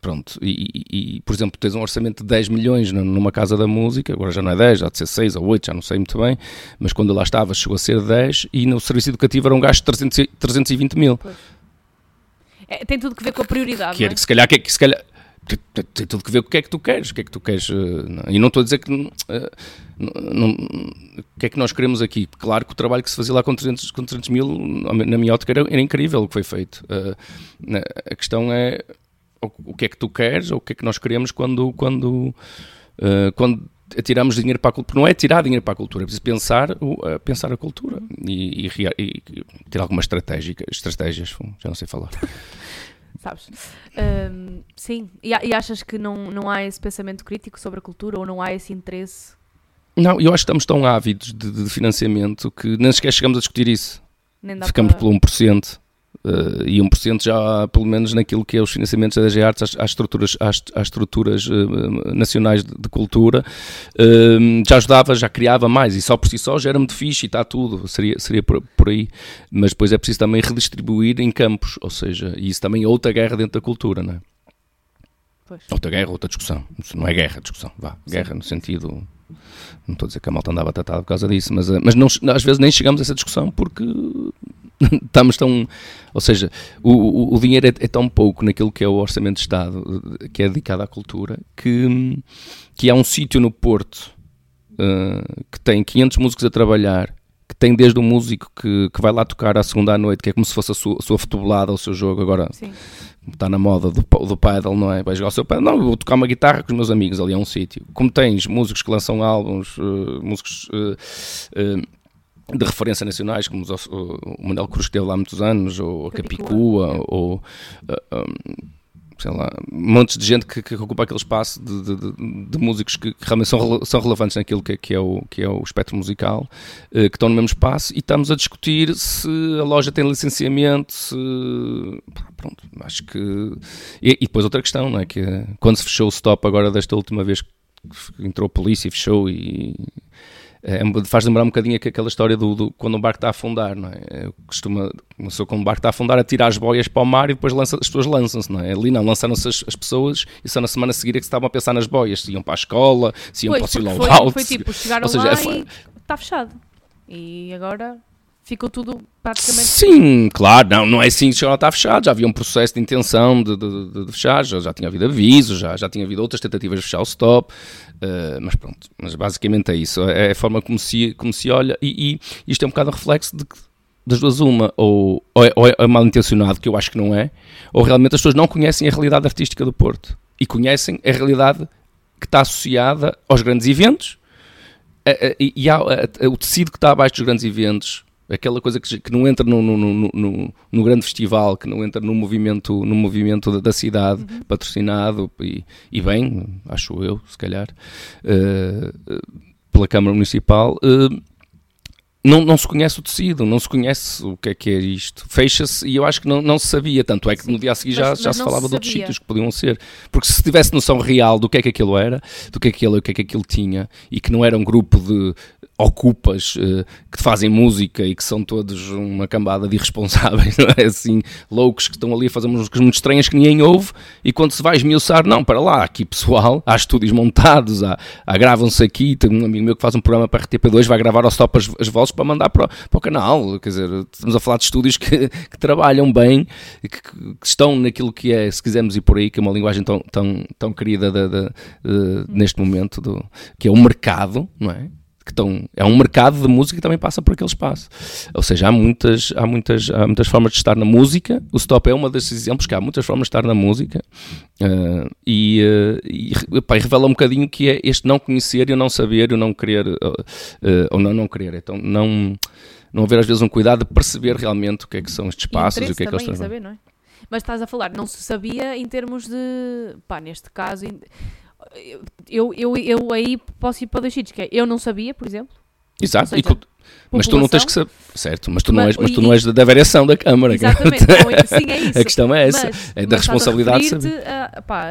pronto, e, e, e, por exemplo, tens um orçamento de 10 milhões numa casa da música, agora já não é 10, já de ser 6 ou 8, já não sei muito bem, mas quando lá estava chegou a ser 10 e no serviço educativo era um gasto de 300, 320 mil. É, tem tudo que ver com a prioridade. Que, é? que se calhar, que, que se calhar tem tudo que ver com o que é que tu queres, o que é que tu queres. Eh, e não estou a dizer que. Eh, não, o que é que nós queremos aqui? Claro que o trabalho que se fazia lá com 300, com 300 mil, na minha ótica, era, era incrível o que foi feito. Eh, a questão é o, que é que tu queres ou o que é que nós queremos quando. quando quando atiramos dinheiro para a cultura, não é tirar dinheiro para a cultura, é preciso pensar, pensar a cultura e, e, e ter algumas estratégias, já não sei falar sabes? Um, sim, e, e, achas que não, não há esse pensamento crítico sobre a cultura ou não há esse interesse? Não, eu acho que estamos tão ávidos de, de financiamento que nem sequer chegamos a discutir isso. Ficamos para... pelo 1%. Uh, e 1% já, pelo menos naquilo que é os financiamentos da DG Artes às, às estruturas, às, às estruturas uh, nacionais de, de cultura, uh, já ajudava, já criava mais, e só por si só já era muito fixe e está tudo, seria, seria por, por, aí. Mas depois é preciso também redistribuir em campos, ou seja, e isso também é outra guerra dentro da cultura, não é? Pois. Outra guerra, outra discussão. Não é guerra, discussão, vá. Sim. Guerra no sentido. Não estou a dizer que a malta andava tratada por causa disso, mas, mas não, às vezes nem chegamos a essa discussão porque estamos tão. Ou seja, o, o, o dinheiro é, é, tão pouco naquilo que é o orçamento de Estado, que é dedicado à cultura, que, que há um sítio no Porto uh, que tem 500 músicos a trabalhar. Que tem desde o músico que, que vai lá tocar à segunda à noite, que é como se fosse a sua, a sua futebolada, o seu jogo. Agora, Sim está na moda do, do paddle, não é? Vai jogar o seu paddle. Não, vou tocar uma guitarra com os meus amigos, ali é um sítio. Como tens músicos que lançam álbuns, uh, músicos uh, de referência nacionais, como o, o Manuel Cruz teve lá há muitos anos, ou a Capicua, Capicua ou... Um, sei lá, montes de gente que, que ocupa aquele espaço de, de, de, músicos que, que, realmente são, são relevantes naquilo que, que, é o, que é o espectro musical, eh, que estão no mesmo espaço e estamos a discutir se a loja tem licenciamento, se. Pronto, acho que. E, e depois outra questão, não é? Que quando se fechou o stop agora desta última vez que entrou a polícia e fechou e é, faz lembrar um bocadinho aquela história do, do, quando um barco está a afundar, não é? Costuma, começou quando um barco está a afundar a tirar as boias para o mar e depois lança, as pessoas lançam-se, não é? Ali não, lançaram-se as, as, pessoas e só na semana seguinte é que se estavam a pensar nas boias, se iam para a escola, se iam pois, para o silo alto. Foi tipo, chegaram seja, lá é, foi... e está fechado. E agora ficou tudo praticamente. Sim, claro, não, não é assim que já está fechado, já havia um processo de intenção de, de, de fechar, já, já, tinha havido aviso, já, já tinha havido outras tentativas de fechar o stop, uh, mas pronto, mas basicamente é isso, é a forma como se, como se olha, e, e isto é um bocado um reflexo de que das duas uma, ou, ou, é, ou é mal intencionado, que eu acho que não é, ou realmente as pessoas não conhecem a realidade artística do Porto e conhecem a realidade que está associada aos grandes eventos e, e ao, o tecido que está abaixo dos grandes eventos aquela coisa que, que não entra no, no, no, no, grande festival, que não entra no movimento, no movimento da, da cidade, uhum. patrocinado e, e, bem, acho eu, se calhar, uh, pela Câmara Municipal. Uh, não, não se conhece o tecido, não se conhece o que é que é isto. Fecha-se e eu acho que não, não se sabia, tanto é que Sim, no dia a seguir já, mas, já se falava se de outros sítios que podiam ser. Porque se tivesse noção real do que é que aquilo era, do que é que aquilo, o que é que aquilo tinha, e que não era um grupo de ocupas uh, que fazem música e que são todos uma cambada de irresponsáveis, não é? Assim, loucos que estão ali a fazer músicas muito estranhas que ninguém ouve e quando se vai esmiuçar, não, para lá, aqui pessoal, há estúdios montados, há, há gravam-se aqui, tem um amigo meu que faz um programa para RTP2, vai gravar ao stop as, as vozes para mandar para, para, o canal, quer dizer, estamos a falar de estúdios que, que trabalham bem, que, que, estão naquilo que é, se quisermos ir por aí, que é uma linguagem tão, tão, tão querida de, de, de, neste momento, do, que é o mercado, não é? Que estão, é um mercado de música que também passa por aquele espaço. Ou seja, há muitas, há muitas, há muitas formas de estar na música. O stop é uma desses exemplos que há muitas formas de estar na música uh, e, uh, e, pá, revela um bocadinho que é este não conhecer e o não saber e o não querer uh, ou não não querer. Então não não haver às vezes um cuidado de perceber realmente o que é que são estes espaços e, e o que é que eles. Saber, não é? Mas estás a falar, não se sabia em termos de, pá, neste caso, eu, eu, eu aí posso ir para dois sítios, que é, eu não sabia, por exemplo. Exato, seja, e, mas tu não tens que saber, certo, mas tu não és, mas tu não és da variação da Câmara. Exatamente, então, sim, é isso. A questão é essa, mas, é da responsabilidade de saber. A, pá,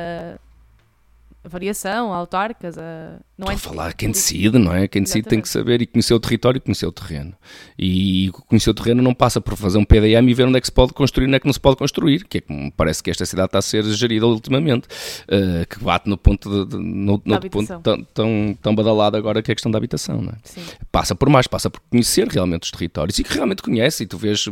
variação, autarcas, a... não é? falar quem decide, não é? Quem decide Exatamente. tem que saber e conhecer o território e conhecer o terreno. E conhecer o terreno não passa por fazer um PDM e ver onde é que se pode construir e onde é que não se pode construir, que é como parece que esta cidade está a ser gerida ultimamente, uh, que bate no ponto, de, de, no, no ponto tão, tão, tão badalado agora que é a questão da habitação, não é? Sim. Passa por mais, passa por conhecer realmente os territórios e que realmente conhece e tu vês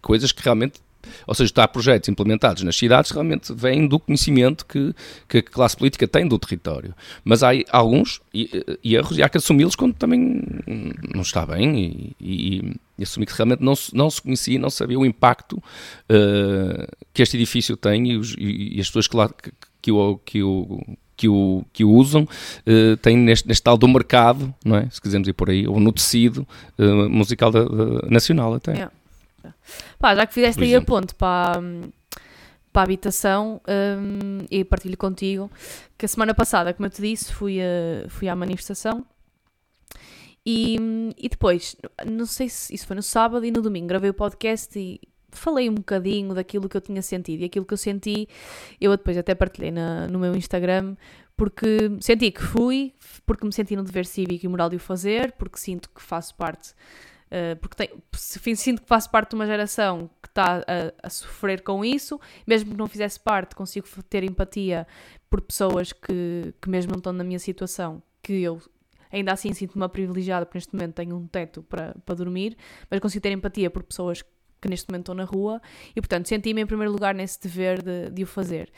coisas que realmente ou seja, está projetos implementados nas cidades realmente vêm do conhecimento que, que a classe política tem do território. Mas há alguns erros e há que assumi-los quando também não está bem e, e, e que realmente não, não se conhecia, não sabia o impacto uh, que este edifício tem e, os, e as pessoas que, lá, que, que o, que o que o, que o usam uh, têm neste, neste tal do mercado, não é? se quisermos ir por aí, ou no tecido uh, musical da, da, nacional até. Yeah. Pá, já que fizeste aí a ponte para, para a habitação um, e partilho contigo que a semana passada, como eu te disse, fui, a, fui à manifestação e, e depois, não sei se isso foi no sábado e no domingo, gravei o podcast e falei um bocadinho daquilo que eu tinha sentido e aquilo que eu senti, eu depois até partilhei na, no meu Instagram, porque senti que fui, porque me senti no dever cívico e moral de o fazer, porque sinto que faço parte Uh, porque tem, sinto que faço parte de uma geração que está a, a, sofrer com isso, mesmo que não fizesse parte, consigo ter empatia por pessoas que, que mesmo não estão na minha situação, que eu ainda assim sinto-me privilegiada porque neste momento tenho um teto para, para dormir, mas consigo ter empatia por pessoas que neste momento estou na rua, e portanto senti-me em primeiro lugar nesse dever de, de o fazer.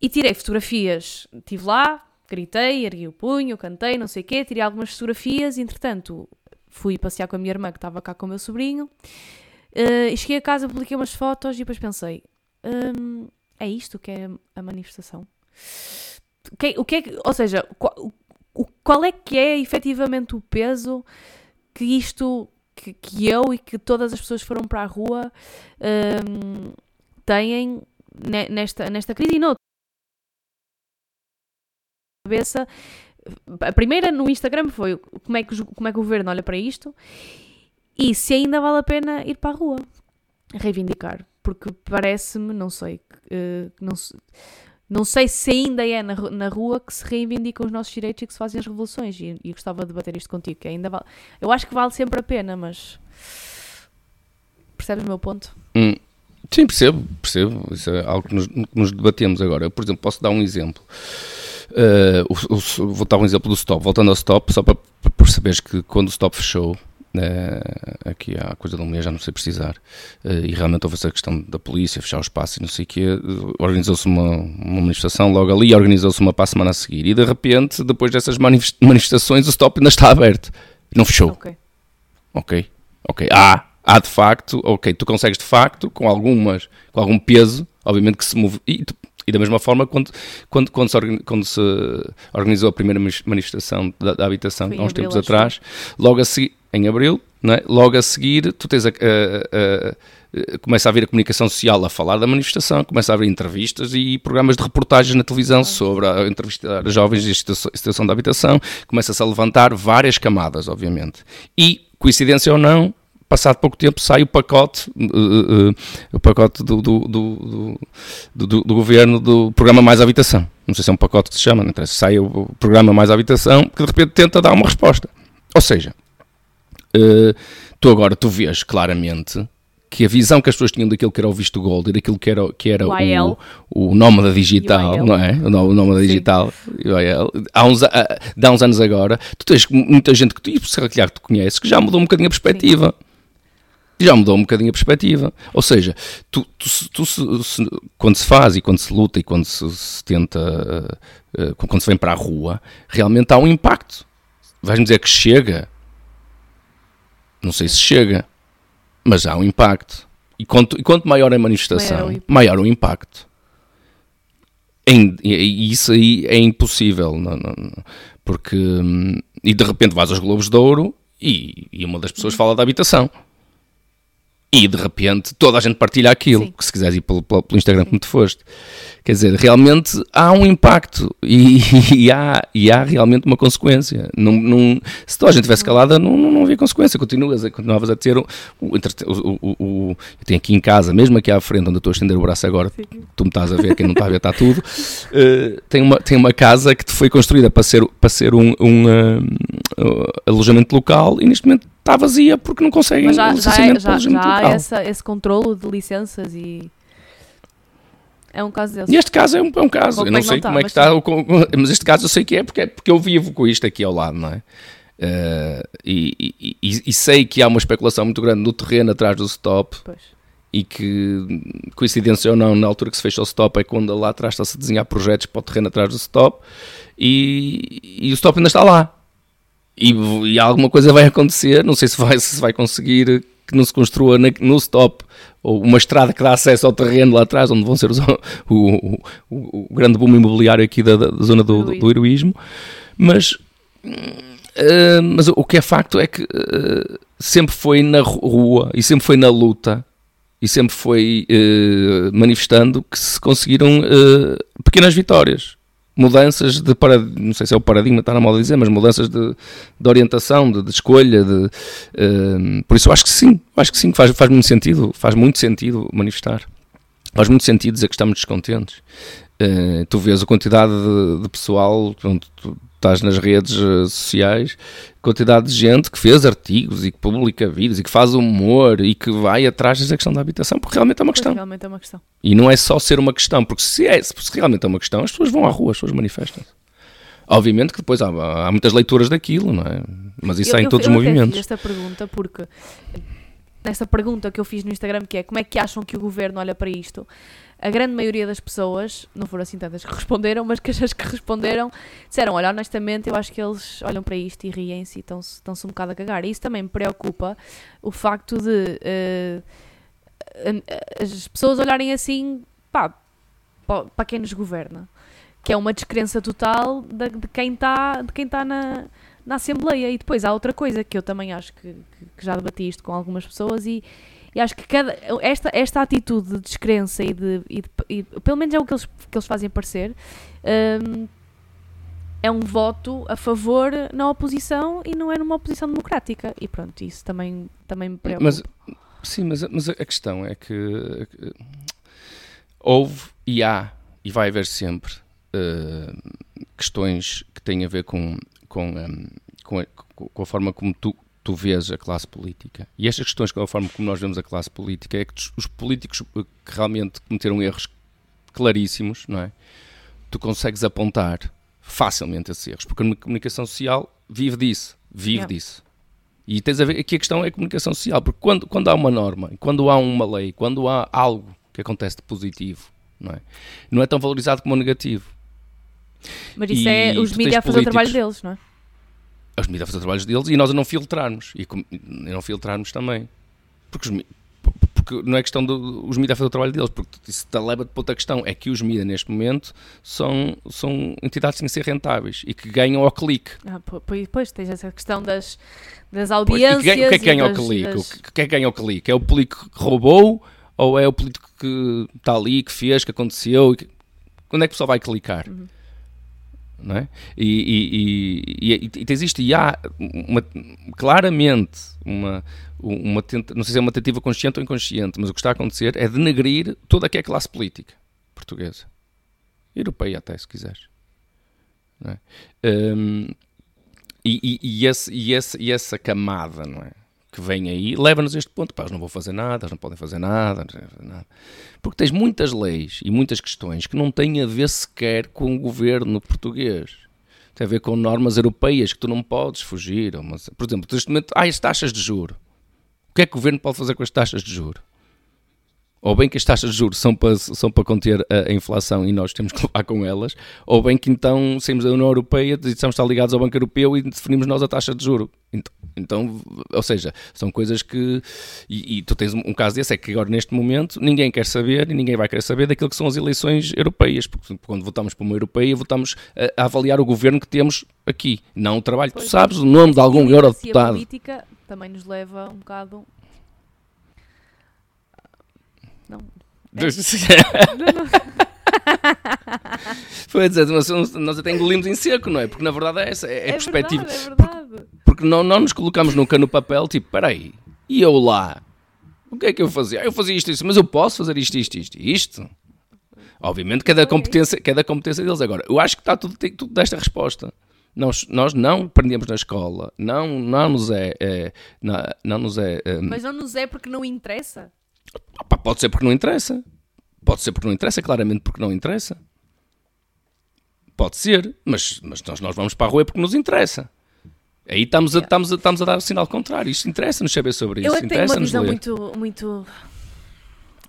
E tirei fotografias, estive lá, gritei, ergui o punho, cantei, não sei o quê, tirei algumas fotografias, entretanto fui passear com a minha irmã que estava cá com o meu sobrinho, uh, cheguei a casa, publiquei umas fotos e depois pensei, um, é isto que é a manifestação? Que, o que é que, ou seja, qual, qual é que é efetivamente o peso que isto, que, que eu e que todas as pessoas que foram para a rua um, têm nesta, nesta crise e noutra. Cabeça. A primeira no Instagram foi como é, que, como é que o governo olha para isto e se ainda vale a pena ir para a rua reivindicar. Porque parece-me, não sei, uh, não, não sei se ainda é na, na rua que se reivindicam os nossos direitos e que se fazem as revoluções. E, e gostava de debater isto contigo, que ainda vale. Eu acho que vale sempre a pena, mas. Percebes o meu ponto? Hum, sim, percebo, percebo. Isso é algo que nos, que nos debatemos agora. Eu, por exemplo, posso dar um exemplo. Uh, o, o, vou dar um exemplo do stop. Voltando ao stop, só para, para perceberes que quando o stop fechou, Uh, aqui há coisa de um mês, já não sei precisar, uh, e realmente houve essa questão da polícia, fechar o espaço e não sei o quê, organizou-se uma, uma, manifestação logo ali, organizou-se uma para a semana a seguir, e de repente, depois dessas manifestações, o stop ainda está aberto, não fechou. Ok. Ok, ok. Há, há de facto, ok, tu consegues de facto, com algumas, com algum peso, obviamente que se move, e, e da mesma forma, quando, quando, quando, se, quando se organizou a primeira manifestação da, da habitação, há uns tempos atrás, logo a seguir, em abril, é? logo a seguir, tu tens a, a, a, começa a haver a comunicação social a falar da manifestação, começa a haver entrevistas e programas de reportagens na televisão sobre a entrevistar jovens e a situação da habitação, começa-se a levantar várias camadas, obviamente. E, coincidência ou não, passado pouco tempo sai o pacote, uh, uh, o pacote do, do, do, do, do governo do programa Mais Habitação. Não sei se é um pacote que se chama, não interessa. Sai o programa Mais Habitação que de repente tenta dar uma resposta. Ou seja, uh, tu agora tu vês claramente que a visão que as pessoas tinham daquilo que era o visto gold e daquilo que era, que era o, o, nómada digital, não é? O nómada digital, há uns, há, há uns anos agora, tu tens muita gente que tu, e se calhar que tu conheces, que já mudou um bocadinho a perspectiva. Sim já mudou um bocadinho a perspectiva. Ou seja, tu, tu, tu se, se, quando se faz e quando se luta e quando se, se tenta, uh, quando se vem para a rua, realmente há um impacto. Vais-me dizer que chega? Não sei se chega, mas há um impacto. E quanto, e quanto maior a manifestação, maior, maior o impacto. e isso aí é impossível, não, não, porque. Hum, e de repente vais aos Globos de Ouro e, e uma das pessoas fala da habitação e de repente toda a gente partilha aquilo, que se quiseres ir pelo, pelo, pelo Instagram como tu foste. Quer dizer, realmente há um impacto e, e, há, e há realmente uma consequência. Não, não, se toda a gente tivesse calada, não, não, não havia consequência. Continuas, continuavas a ter o, o, o, o, Eu tenho aqui em casa, mesmo aqui à frente, onde eu estou a estender o braço agora, Sim. tu me estás a ver, quem não está a ver está tudo. Uh, tem, uma, tem uma casa que foi construída para ser, para ser um, um alojamento local e neste momento está vazia porque não conseguem Mas já, já, é, já, já há essa, esse controle de licenças e é um caso desse. E este caso é um, é um caso. Eu não sei como é que está, mas este caso eu sei que é porque, é porque eu vivo com isto aqui ao lado, não é? Uh, e, e, e, e, sei que há uma especulação muito grande no terreno atrás do stop pois. e que, coincidência ou não, na altura que se fecha o stop é quando lá atrás está-se a desenhar projetos para o terreno atrás do stop e, e o stop ainda está lá e, e, alguma coisa vai acontecer, não sei se vai, se vai conseguir que não se construa na, no stop ou uma estrada que dá acesso ao terreno lá atrás, onde vão ser os, o, o, o, o, grande boom imobiliário aqui da, da zona do, do, do heroísmo, mas, uh, mas o que é facto é que uh, sempre foi na rua e sempre foi na luta e sempre foi uh, manifestando que se conseguiram pequenas vitórias mudanças de paradigma, não sei se é o paradigma, está na moda dizer, mas mudanças de, de orientação, de, de escolha, de, uh, por isso acho que sim, acho que sim, faz, faz muito sentido, faz muito sentido manifestar. Faz muito sentido dizer que estamos descontentes. Uh, tu vês a quantidade de, de pessoal, pronto, tu, estás nas redes eh, sociais, quantidade de gente que fez artigos e que publica vídeos e que faz humor e que vai atrás da questão da habitação, porque realmente é uma questão. Realmente é uma questão. E não é só ser uma questão, porque se, é, se realmente é uma questão, as pessoas vão à rua, as pessoas manifestam. -se. Obviamente que depois há, há, muitas leituras daquilo, não é? Mas isso eu, há em todos eu, os movimentos. Eu esta pergunta porque nessa pergunta que eu fiz no Instagram, que é como é que acham que o governo olha para isto? A grande maioria das pessoas, não foram assim tantas que responderam, mas que as que responderam disseram: Olha, honestamente, eu acho que eles olham para isto e riem-se e estão-se estão um bocado a cagar. E isso também me preocupa o facto de uh, as pessoas olharem assim pá, para quem nos governa, que é uma descrença total de, de quem está tá na, na Assembleia. E depois há outra coisa que eu também acho que, que já debati isto com algumas pessoas e e acho que cada, esta, esta atitude de descrença e de, e de, e Pelo menos é o que eles, que eles fazem parecer. Um, é um voto a favor na oposição e não é numa oposição democrática. E pronto, isso também, também me preocupa. Mas, sim, mas, mas a questão é que, que houve e há e vai haver sempre uh, questões que têm a ver com, com, um, com, a, com a forma como tu tu vês a classe política. E estas questões, com a forma como nós vemos a classe política, é que os políticos que realmente cometeram erros claríssimos, não é? Tu consegues apontar facilmente esses erros, porque a comunicação social vive disso, vive yeah. disso. E tens a ver, aqui a questão é a comunicação social, porque quando, quando há uma norma, quando há uma lei, quando há algo que acontece de positivo, não é? Não é tão valorizado como o negativo. Mas isso e é os mídias a fazer o trabalho deles, não é? Os mídias a fazer trabalhos deles e nós a não filtrarmos. E, a não filtrarmos também. Porque, os, porque não é questão dos mídias a fazer o trabalho deles, porque isso leva-te para outra questão. É que os mídias, neste momento, são, são entidades sem ser rentáveis e que ganham ao clique. Ah, pois, tens essa questão das, das audiências. Pois, o que é que ganha ao clique? Das... O que é que ganha ao clique? É o político que roubou ou é o político que está ali, que fez, que aconteceu? Que... Quando é que o pessoal vai clicar? Uhum não é? E, e, e, e existe e há uma, claramente uma, uma tenta, não sei se é uma tentativa consciente ou inconsciente, mas o que está a acontecer é denegrir toda a classe política portuguesa, europeia até, se quiseres. É? Um, e, e, esse, e, esse, e essa camada, não é? Que vem aí leva-nos a este ponto. Pá, eles não vão fazer nada, eles não podem fazer nada, nada. Porque tens muitas leis e muitas questões que não têm a ver sequer com o governo português. Tem a ver com normas europeias que tu não podes fugir. Por exemplo, neste momento, há as taxas de juro. O que é que o governo pode fazer com as taxas de juro? Ou bem que as taxas de juros são para, são para conter a, inflação e nós temos que levar com elas, ou bem que então saímos da União Europeia estamos estar ligados ao Banco Europeu e definimos nós a taxa de juro. Então, então ou seja, são coisas que. E, e, tu tens um caso desse, é que agora neste momento ninguém quer saber e ninguém vai querer saber daquilo que são as eleições europeias, porque quando votamos para uma europeia, votamos a, a avaliar o governo que temos aqui, não o trabalho. Pois, tu sabes o nome de algum eurodeputado. A política também nos leva um bocado não. É. Foi dizer, nós, nós até engolimos em seco, não é? Porque na verdade é essa, é, é, é perspectiva. Verdade, é verdade. Porque, porque não, não nos colocamos nunca no papel, tipo, peraí, e eu lá? O que é que eu fazia? Eu fazia isto, isto, mas eu posso fazer isto, isto, isto, isto. Obviamente que é da competência, que é da competência deles. Agora, eu acho que está tudo, tem tudo desta resposta. Nós, nós não aprendemos na escola, não, não nos é, é não, não nos é. Um... Mas não nos é porque não interessa? Opa, pode ser porque não interessa. Pode ser porque não interessa, claramente porque não interessa. Pode ser, mas, mas nós, nós vamos para a rua porque nos interessa. Aí estamos a, estamos a, estamos a dar o sinal contrário. Isto interessa-nos saber sobre isso. Eu tenho uma visão muito, muito,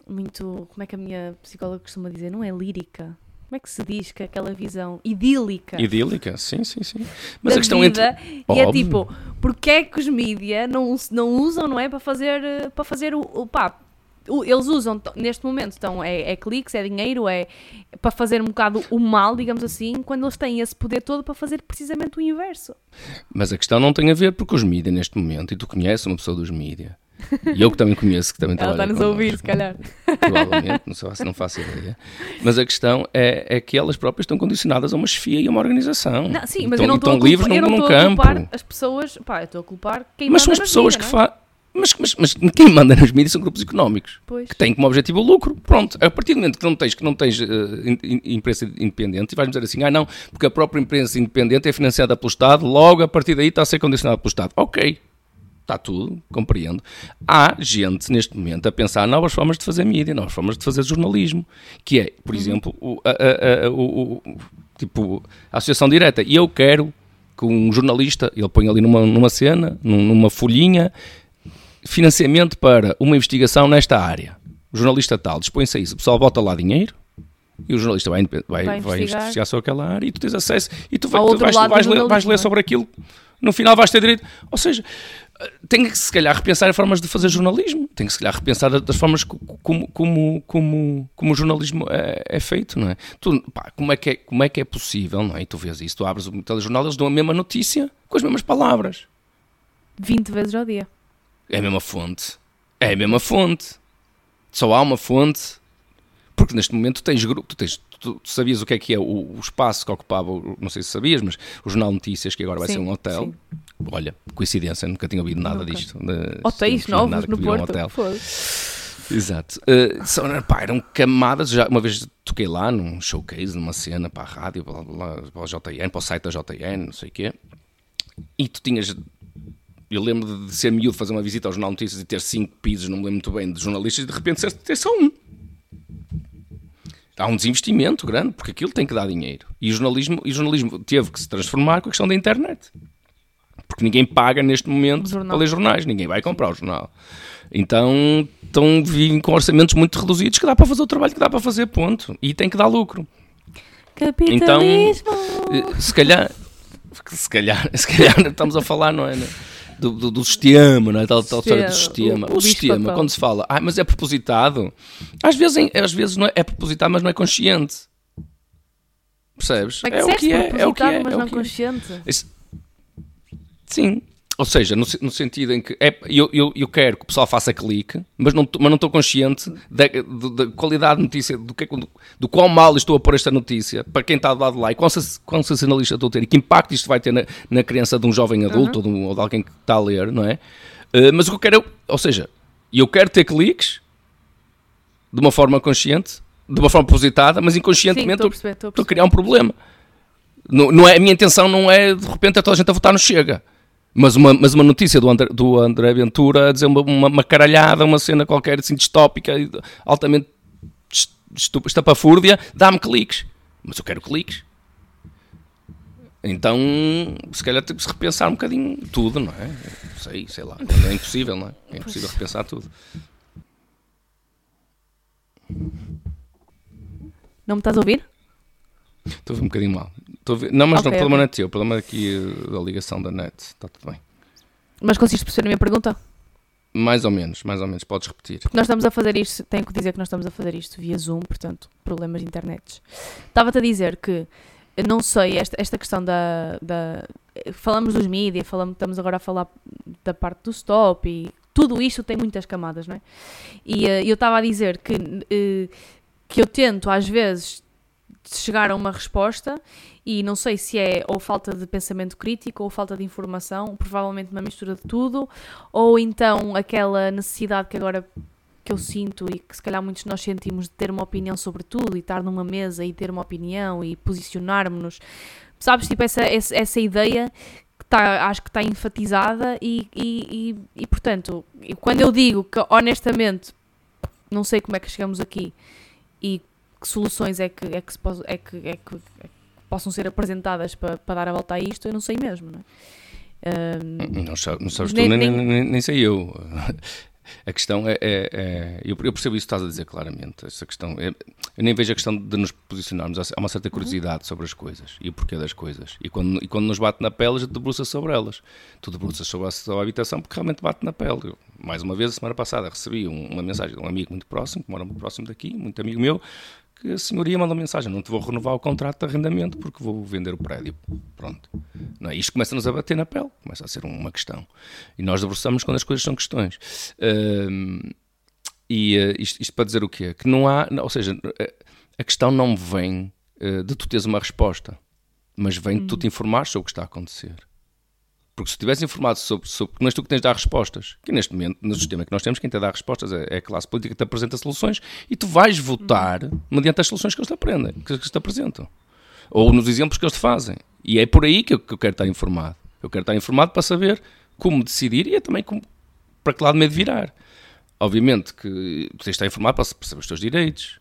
muito, como é que a minha psicóloga costuma dizer? Não é lírica. Como é que se diz que é aquela visão idílica? Idílica, sim, sim, sim. Mas a questão vida, é. E é tipo, porque é que os mídias não, não usam, não é? Para fazer, para fazer o, o pá, eles usam neste momento, então é, é cliques, é dinheiro, é para fazer um bocado o mal, digamos assim, quando eles têm esse poder todo para fazer precisamente o inverso. Mas a questão não tem a ver porque os mídias neste momento, e tu conheces uma pessoa dos mídias, e eu que também conheço, que também Ela está nos a ouvir, se calhar. Provavelmente, não, sei, não faço ideia. Mas a questão é, é que elas próprias estão condicionadas a uma chefia e a uma organização. Não, sim, mas então, eu não estou a, culpar, eu não num, a culpar as pessoas, pá, eu estou a culpar quem Mas são as pessoas vida, que fazem mas, mas, mas quem manda nas mídias são grupos económicos pois. que têm como objetivo o lucro. Pronto, a partir do momento que não tens, que não tens uh, imprensa independente, e vais dizer assim, ah não, porque a própria imprensa independente é financiada pelo Estado, logo a partir daí está a ser condicionada pelo Estado. Ok, está tudo, compreendo. Há gente neste momento a pensar novas formas de fazer mídia, novas formas de fazer jornalismo, que é, por uhum. exemplo, o, a, a, a, o, o, tipo, a associação direta. E eu quero que um jornalista, ele põe ali numa, numa cena, numa folhinha, financiamento para uma investigação nesta área. O jornalista tal dispõe-se a isso. O pessoal bota lá dinheiro e o jornalista vai, vai, vai, Vai investigar. sobre aquela área e tu tens acesso e tu, vai, tu vais, vais ler, vais ler é? sobre aquilo. No final vais ter direito. Ou seja, tem que se calhar repensar as formas de fazer jornalismo. Tem que se calhar repensar das formas co- como, como, como, como o jornalismo é, é feito, não é? Tu, pá, como, é que é? Como é que é possível, não é? E tu vês isso, tu abres o telejornal, eles dão a mesma notícia com as mesmas palavras. 20 vezes ao dia. É a mesma fonte. É a mesma fonte. Só há uma fonte. Porque neste momento tu tens grupo, tu, tens, tu, tu sabias o que é que é o, o espaço que ocupava, não sei se sabias, mas o Jornal Notícias, que agora vai Sim, ser um hotel. sim. Olha, coincidência, nunca tinha ouvido nada Nunca. disto. de- Hotéis novos no virou um Porto. hotel. Exato. Uh, são, pá, eram camadas. Já, uma vez toquei lá num showcase, numa cena para a rádio, para, lá, para o JN, para o site da JN, não sei o quê. E tu tinhas. Eu lembro de ser miúdo, fazer uma visita ao Jornal Notícias e ter cinco pisos, não me lembro muito bem, de jornalistas, e de repente ter só um. Há um desinvestimento grande, porque aquilo tem que dar dinheiro. E o jornalismo, e o jornalismo teve que se transformar com a questão da internet. Porque ninguém paga neste momento para ler jornais, ninguém vai comprar o jornal. Então, então vivem com orçamentos muito reduzidos que dá para fazer o trabalho que dá para fazer, ponto. E tem que dar lucro. Capitalismo. Eh, Se calhar, se calhar, se calhar estamos a falar, não é? né? Do, do, do sistema, não é? Tal, tal história do Sistema, o- O, o sistema, papão. quando se fala, ah, mas é propositado, às vezes, às vezes não é, é propositado, mas não é consciente. Percebes? É que é o que é, é o que Propositado, é. mas é o não é. consciente. Isso- Sim. Ou seja, no, no sentido em que é, eu, eu, eu quero que o pessoal faça clique, mas não, mas não estou consciente da, do- da qualidade de notícia, do, que, é do, do quão mal estou a pôr esta notícia para quem está do lado de lá e quão, quão sensacionalista estou a ter e que impacto isto vai ter na, na criança de um jovem adulto ou, de, um- ou de alguém que está a ler, não é? Eh, mas o que eu quero é, ou seja, eu quero ter cliques de uma forma consciente, de uma forma propositada, mas inconscientemente estou a a a criar um problema. Não, não é, a minha intenção não é de repente é toda a gente a votar no Chega. Mas uma, mas uma notícia do André, do André Ventura a dizer uma, uma, uma caralhada, uma cena qualquer assim distópica, altamente estapafúrdia, dá-me cliques. Mas eu quero cliques. Então, se calhar temos que repensar um bocadinho tudo, não é? Sei, sei lá. É impossível, não é? É impossível repensar tudo. Não me estás a ouvir? Estou a ver um bocadinho mal. Não, mas Ok, não, o problema não é teu. O problema é aqui eh, da ligação da net. Está tudo bem. Mas conseguiste perceber a minha pergunta? Mais ou menos, mais ou menos. Podes repetir. Nós estamos a fazer isto, tenho que dizer que nós estamos a fazer isto via Zoom, portanto, problemas de internet. Estava-te a dizer que, eu não sei, esta, esta questão da, da- Falamos dos mídias, falamos, estamos agora a falar da parte do stop e tudo isto tem muitas camadas, não é? E eh, eu estava a dizer que, eh, que eu tento, às vezes, chegar a uma resposta e não sei se é ou falta de pensamento crítico ou falta de informação, provavelmente uma mistura de tudo, ou então aquela necessidade que agora que eu sinto e que se calhar muitos de nós sentimos de ter uma opinião sobre tudo e estar numa mesa e ter uma opinião e posicionarmos-nos, sabes, tipo essa, essa, essa ideia que tá, acho que está enfatizada e, e, e, e, portanto, quando eu digo que honestamente não sei como é que chegamos aqui e que soluções é que, é que, se é que, é que, é que possam ser apresentadas para, para dar a volta a isto, eu não sei mesmo, não é? Ahm, Não, sa- não sabes Nem- tu, nem, nem- nem, sei eu. A questão é. é- é- eu, percebo isso que estás a dizer claramente. Essa questão, é- eu nem vejo a questão de nos posicionarmos. Há há uma certa curiosidade sobre as coisas e o porquê das coisas. E quando, e quando nos bate na pele, a gente debruça sobre elas. Tu debruças sobre a, sobre a habitação porque realmente bate na pele. Eu, mais uma vez, a semana passada, recebi um- uma mensagem de um amigo muito próximo, que mora muito próximo daqui, muito amigo meu, que a senhoria mandou mensagem: não te vou renovar o contrato de arrendamento porque vou vender o prédio. Pronto. Não é? Isto começa-nos a bater na pele, começa a ser uma questão. E nós debruçamos quando as coisas são questões. Ahm, e eh, isto, isto para dizer o quê? Que não há, não- ou seja, eh, a questão não vem eh, de tu teres uma resposta, mas vem de tu te informares sobre o que está a acontecer. Porque se estivesse informado sobre, sobre não és tu que tens de dar respostas, que neste momento, no sistema que nós temos, quem tem de dar respostas é, é a classe política que te apresenta soluções e tu vais votar mediante as soluções que eles te aprendem, que eles te apresentam. Ou nos exemplos que eles te fazem. E é por aí que eu, que eu quero estar informado. Eu quero estar informado para saber como decidir e é também como, para que lado me de virar. Obviamente que tens de estar informado para para saber os teus direitos,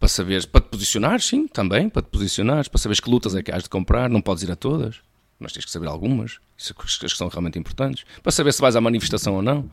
para saberes, para te posicionar, sim, também, para te posicionares, para saberes que lutas é que has de comprar, não podes ir a todas, mas tens que saber algumas, é que que são realmente importantes, para saber se vais à manifestação ou não.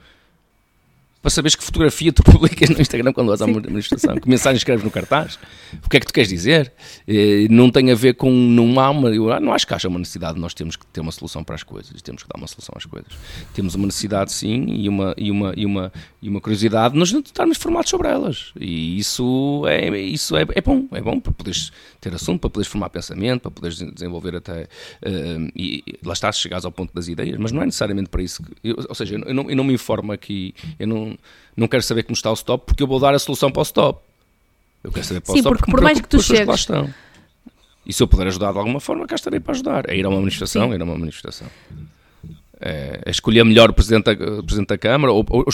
para saberes que fotografia tu publicas no Instagram quando vais à manifestação, que mensagem escreves no cartaz, o que é que tu queres dizer? Eh, não tem a ver com, não há uma, eu não acho que haja uma necessidade, nós temos que ter uma solução para as coisas, temos que dar uma solução às coisas. Temos uma necessidade sim e uma, e uma, e uma, e uma curiosidade de nos estarmos informados sobre elas. E isso é, isso é, é bom, é bom para poderes ter assunto, para poderes formar pensamento, para poderes desenvolver até, uh, e, e lá está, se chegares ao ponto das ideias, mas não é necessariamente para isso, que, eu, ou seja, eu não, eu não me informo aqui, eu não não, quero saber como está o stop porque eu vou dar a solução para o stop. Eu quero saber para Sim, o stop porque, por mais que tu chegues. Que lá estão. E se eu puder ajudar de alguma forma, cá estarei para ajudar. É ir a uma manifestação, é ir a uma manifestação. É, é escolher melhor o Presidente da, Presidente da Câmara, ou, ou,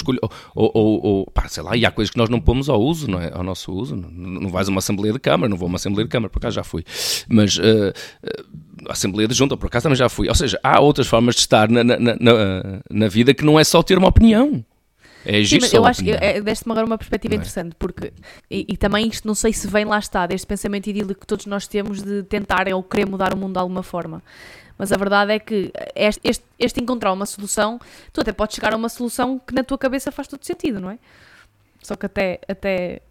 ou, ou, ou pá, sei lá, e há coisas que nós não pomos ao uso, não é? Ao nosso uso. Não, não vais a uma Assembleia de Câmara, não vou a uma Assembleia de Câmara, por acaso já fui. Mas uh, uh, Assembleia de Junta, por acaso também já fui. Ou seja, há outras formas de estar na, na, na, na vida que não é só ter uma opinião. É Sim, mas eu acho que é, deste-me agora uma perspectiva é? interessante, porque, e, e, também isto não sei se vem lá está, deste pensamento idílico que todos nós temos de tentar ou querer mudar o mundo de alguma forma. Mas a verdade é que este, este, este encontrar uma solução, tu até podes chegar a uma solução que na tua cabeça faz todo sentido, não é? Só que até, até,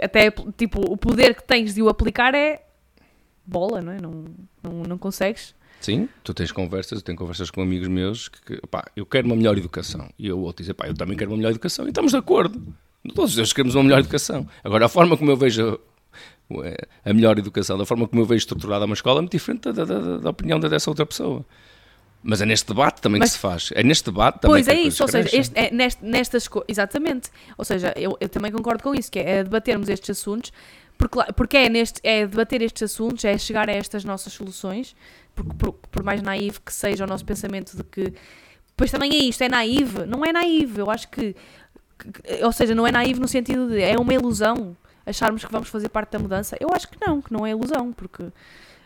até tipo, o poder que tens de o aplicar é bola, não é? Não, não, não consegues Sim, tu tens conversas, eu tenho conversas com amigos meus que, pá, eu quero uma melhor educação. E eu outro dizer, pá, eu também quero uma melhor educação. E estamos de acordo. Todos nós queremos uma melhor educação. Agora, a forma como eu vejo a melhor educação, da forma como eu vejo estruturada uma escola, é muito diferente da, da, da opinião dessa outra pessoa. Mas é neste debate também Mas, que se faz. É neste debate também Pois é isso, ou seja, este, é neste, nestas Exatamente. Ou seja, eu, eu também concordo com isso, que é, é debatermos estes assuntos, porque, porque é, neste, é debater estes assuntos, é chegar a estas nossas soluções, por, por, por mais naivo que seja o nosso pensamento de que. Pois também é isto, é naive. Não é naive, eu acho que. que ou seja, não é naive no sentido de. É uma ilusão acharmos que vamos fazer parte da mudança. Eu acho que não, que não é ilusão, porque.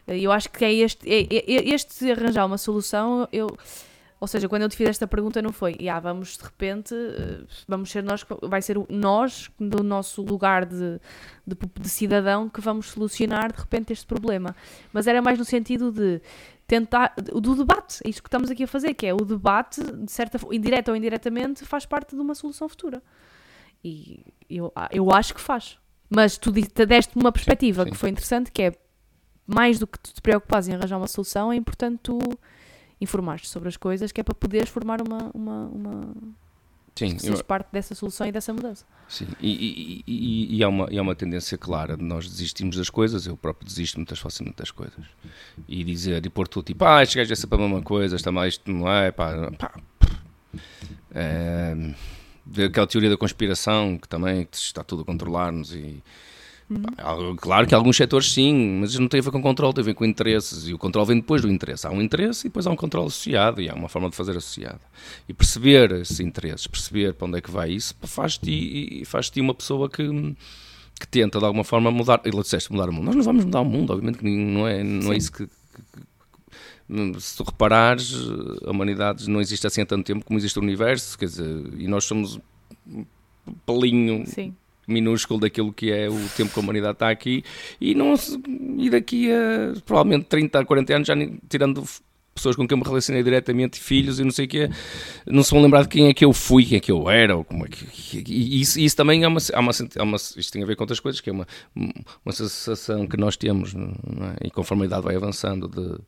Eu acho que é este, é, é, este arranjar uma solução. Eu, ou seja, quando eu te fiz esta pergunta não foi, ah, vamos de repente, eh, vamos ser nós, vai ser nós, do nosso lugar de, de, de, cidadão, que vamos solucionar de repente este problema. Mas era mais no sentido de tentar, do debate, é isso que estamos aqui a fazer, que é o debate, de certa indireta ou indiretamente, faz parte de uma solução futura. E eu, eu acho que faz. Mas tu deste uma perspectiva sim, sim. que foi interessante, que é mais do que tu te preocupas em arranjar uma solução, é importante tu informar-te sobre as coisas, que é para poderes formar uma. uma, uma... Sim, eu... parte dessa solução e dessa mudança. Sim, e, e, e, e, há uma, e há uma tendência clara de nós desistirmos das coisas, eu próprio desisto muitas facilmente das coisas. E dizer, e pôr tudo tipo, ah, este gajo é sempre a mesma coisa, está mais, isto não é, pá, pá. É, aquela teoria da conspiração, que também que está tudo a controlar-nos e Uhum. Claro que alguns setores sim, mas isso não tem a ver com controle, tem a ver com interesses. E o controle vem depois do interesse. Há um interesse e depois há um controle associado e há uma forma de fazer associada. E perceber esses interesses, perceber para onde é que vai isso, faz-te faz uma pessoa que, que tenta de alguma forma mudar. Ele disseste mudar o mundo. Nós não vamos mudar o mundo, obviamente que não é, não é isso que, que se tu reparares, a humanidade não existe assim há tanto tempo como existe o universo, quer dizer, e nós somos um pelinho Sim minúsculo daquilo que é o tempo que a humanidade está aqui e, não, e daqui a provavelmente 30 a 40 anos, já tirando pessoas com quem me relacionei diretamente, filhos e não sei o quê, não se vão lembrar de quem é que eu fui, quem é que eu era, ou como é que. E isso, isso também é uma, é uma, é uma, Isto tem a ver com outras coisas, que é uma, uma sensação que nós temos, é? e conforme a idade vai avançando, de,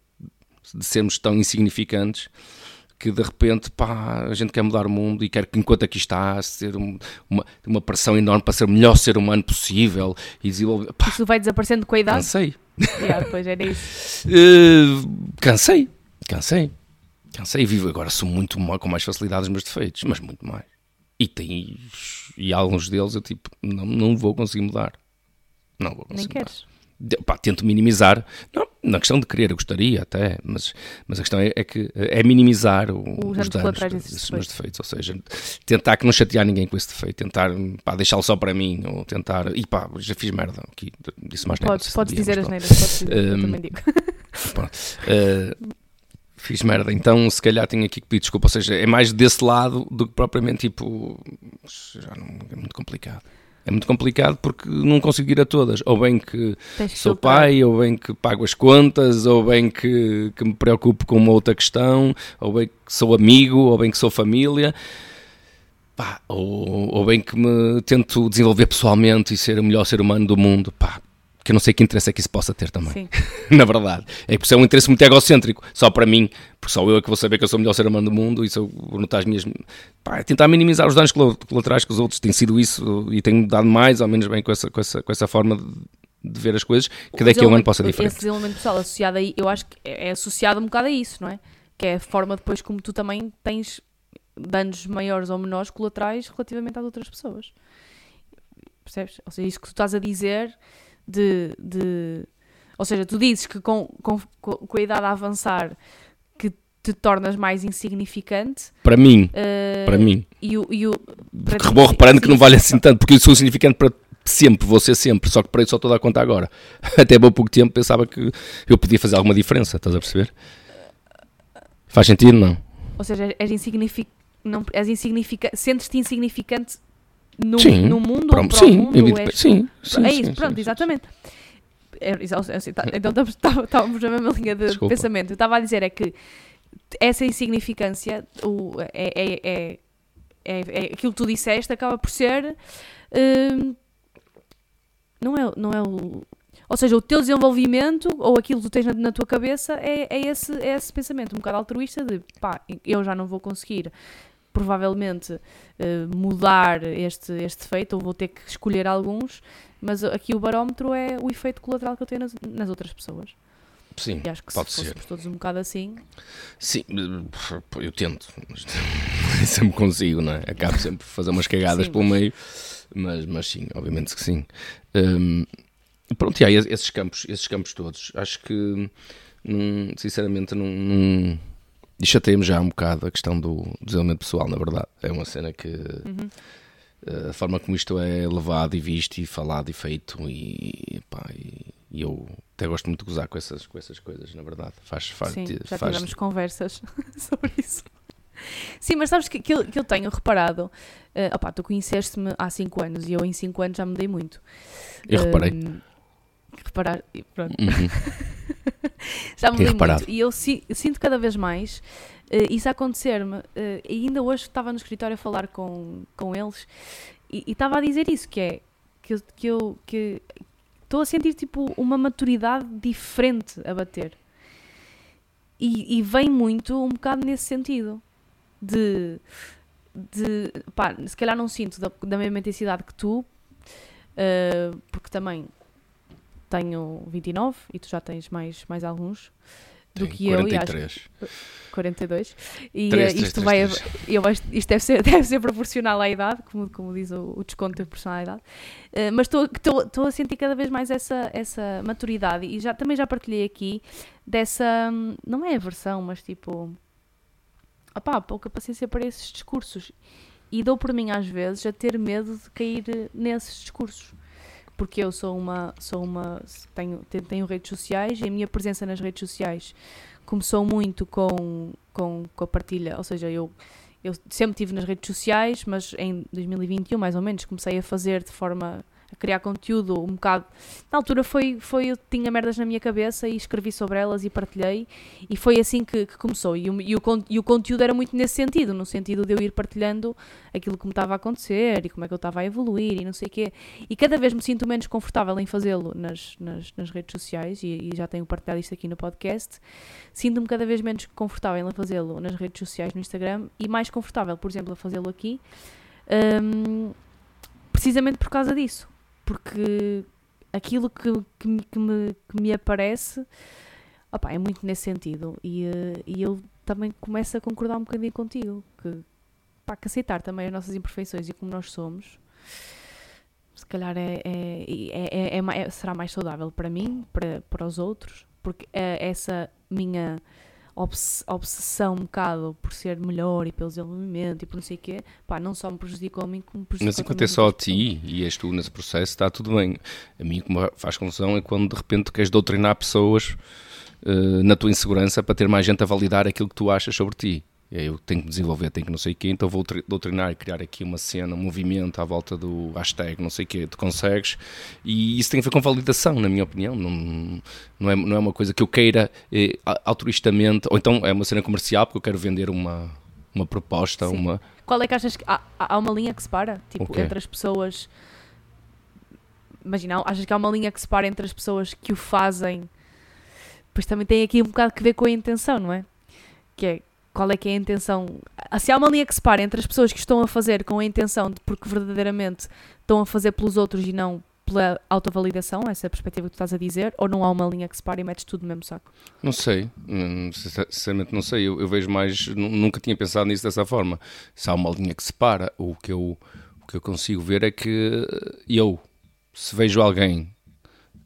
de sermos tão insignificantes que de repente pá, a gente quer mudar o mundo e quer que enquanto aqui está ser um, uma, uma pressão enorme para ser o melhor ser humano possível e desenvolver. Pá, isso vai desaparecendo com a idade? Cansei. Yeah, depois era isso. Uh, cansei, cansei. Cansei e vivo agora, sou muito mal, com mais facilidade os meus defeitos, mas muito mais. E tem e alguns deles eu tipo, não, não vou conseguir mudar. Não vou conseguir. Nem mudar. queres? Pá, tento minimizar. Não, na questão de querer, eu gostaria até, mas, mas a questão é, é que é minimizar o, os danos desses meus defeitos. Ou seja, tentar que não chatear ninguém com esse defeito, tentar deixá-lo só para mim, ou tentar. E pá, já fiz merda aqui, disse mais Podes, podes dizer as neiras, podes dizer, um, eu também digo. uh, fiz merda, então se calhar tenho aqui que pedir desculpa. Ou seja, é mais desse lado do que propriamente tipo. Já não, é muito complicado. É muito complicado porque não consigo ir a todas. Ou bem que sou pai, ou bem que pago as contas, ou bem que, que me preocupo com uma outra questão, ou bem que sou amigo, ou bem que sou família. pá, ou, ou bem que me tento desenvolver pessoalmente e ser o melhor ser humano do mundo, pá, que eu não sei que interesse é que isso possa ter também. Sim. Na verdade. É que isso é um interesse muito egocêntrico, só para mim, porque só eu é que vou saber que eu sou o melhor ser humano do mundo e se eu vou notar as minhas. Pá, é tentar minimizar os danos colaterais que os outros têm sido isso e tenho dado mais ou menos bem com essa, com essa, com essa forma de, de ver as coisas, que daqui a um ano possa ser Esse diferente. desenvolvimento pessoal associado aí, eu acho que é é associado um bocado a isso, não é? Que é a forma depois como tu também tens danos maiores ou menores colaterais relativamente às outras pessoas. Percebes? Ou seja, isso que tu estás a dizer de. de ou seja, tu dizes que com, com, com a idade a avançar que te tornas mais insignificante. Para mim, eh, para mim. E o, e o, Porque vou reparando que não vale assim tanto, porque eu sou significante para sempre, vou ser sempre, só que para isso só estou a dar conta agora. Até há bem pouco tempo pensava que eu podia fazer alguma diferença, estás a perceber? Faz sentido, não? Ou seja, és insignificante. Não, és insignificante. Sentes-te insignificante no, Sim, no mundo ou Pronto, para sim, o mundo? evidente- és- sim, sim, é isso, sim, pronto, exatamente. É, exa- assim, tá- então estávamos na mesma linha de Desculpa. pensamento. Eu estava a dizer é que essa insignificância o, é, é, é, é, é aquilo que tu disseste acaba por ser hum, não é, não é o ou seja, o teu desenvolvimento ou aquilo que tu tens na, na tua cabeça é, é, esse, é esse pensamento um bocado altruísta de pá, eu já não vou conseguir provavelmente eh, mudar este, este defeito ou vou ter que escolher alguns mas aqui o barómetro é o efeito colateral que eu tenho nas, nas outras pessoas Sim, e acho que pode se ser. todos um bocado assim Sim, eu tento, mas sempre consigo, não é? Acabo sempre por fazer umas cagadas Sim, pelo meio, mas, mas sim, obviamente que sim. Hum, pronto, e aí esses campos, esses campos todos, acho que, hum, sinceramente, não. E chateia-me já um bocado a questão do desenvolvimento pessoal, na verdade. É uma cena que Uhum. eh, a forma como isto é levado e visto e falado e feito e, pá, e, e eu até gosto muito de gozar com essas, com essas coisas, na verdade. Faz, faz, Sim, já faz, tivemos conversas sobre isso. Sim, mas sabes que, que, eu, que eu tenho reparado, eh, opá, tu conheceste-me há 5 anos e eu em 5 anos já mudei muito. Eu reparei. Reparar, e pronto, Uhum. já reparado. muito. E eu si- sinto cada vez mais eh, isso a acontecer-me. e ainda hoje estava no escritório a falar com, com eles e estava a dizer isso, que é que eu- que eu que estou a sentir tipo uma maturidade diferente a bater. E, e vem muito um bocado nesse sentido. De, de pá, se calhar não sinto da, da mesma intensidade que tu, eh, porque também tenho 29 e tu já tens mais, mais alguns do Tenho que eu, e acho 43. 42 e Três, eh, três, isto três, vai três. eu acho, isto deve ser, deve ser proporcional à idade como, como diz o, o desconto da personalidade. Eh, mas estou- a sentir cada vez mais essa, essa maturidade. E já, também já partilhei aqui dessa, hum, não é aversão, mas tipo opá, pouca paciência para esses discursos. E dou por mim às vezes a ter medo de cair eh, nesses discursos porque eu sou uma sou uma tenho, te- tenho redes sociais e a minha presença nas redes sociais começou muito com, com, com a partilha, ou seja, eu, eu sempre estive nas redes sociais, mas em 2021 mais ou menos comecei a fazer de forma criar conteúdo um bocado. Na altura foi, foi eu tinha merdas na minha cabeça e escrevi sobre elas e partilhei, e foi assim que, que começou. E o, e, o, e o conteúdo era muito nesse sentido, no sentido de eu ir partilhando aquilo que me estava a acontecer e como é que eu estava a evoluir e não sei o quê. E cada vez me sinto menos confortável em fazê-lo nas, nas, nas redes sociais, e, e já tenho partilhado isto aqui no podcast. Sinto-me cada vez menos confortável em fazê-lo nas redes sociais, no Instagram, e mais confortável, por exemplo, a fazê-lo aqui, hum, precisamente por causa disso. Porque aquilo que, que, me- que me, que me aparece opá, é muito nesse sentido. E, eh, e eu também começo a concordar um bocadinho contigo. Que, pá, que aceitar também as nossas imperfeições e como nós somos, se calhar é, é, é- é- é será mais saudável para mim, para, para os outros, porque é essa minha obs- obsessão um bocado por ser melhor e pelo desenvolvimento e por não sei o quê, pá, não só me prejudicou a mim, como prejudicou Mas enquanto é só a ti e és tu nesse processo, está tudo bem. A mim, o que me faz confusão é quando de repente queres doutrinar pessoas eh, na tua insegurança para ter mais gente a validar aquilo que tu achas sobre ti. Eu tenho que me desenvolver, tenho que não sei o quê, então vou tri- doutrinar e criar aqui uma cena, um movimento à volta do hashtag, não sei o quê, tu consegues. E isso tem a ver com validação, na minha opinião. Não, não, é, não é uma coisa que eu queira eh, altruistamente, ou então é uma cena comercial porque eu quero vender uma, uma proposta, Sim. uma. Qual é que achas que há, há uma linha que separa? Tipo, quê? entre as pessoas. Imagina, achas que há uma linha que separa entre as pessoas que o fazem? Pois também tem aqui um bocado que ver com a intenção, não é? Que é qual é que é a intenção? Se há uma linha que separa entre as pessoas que estão a fazer com a intenção de porque verdadeiramente estão a fazer pelos outros e não pela autovalidação, essa é perspectiva que tu estás a dizer, ou não há uma linha que separa e metes tudo no mesmo saco? Não sei, hum, sincer- sinceramente não sei. Eu, eu vejo mais, nu- nunca tinha pensado nisso dessa forma. Se há uma linha que separa, o que eu, o que eu consigo ver é que eu, se vejo alguém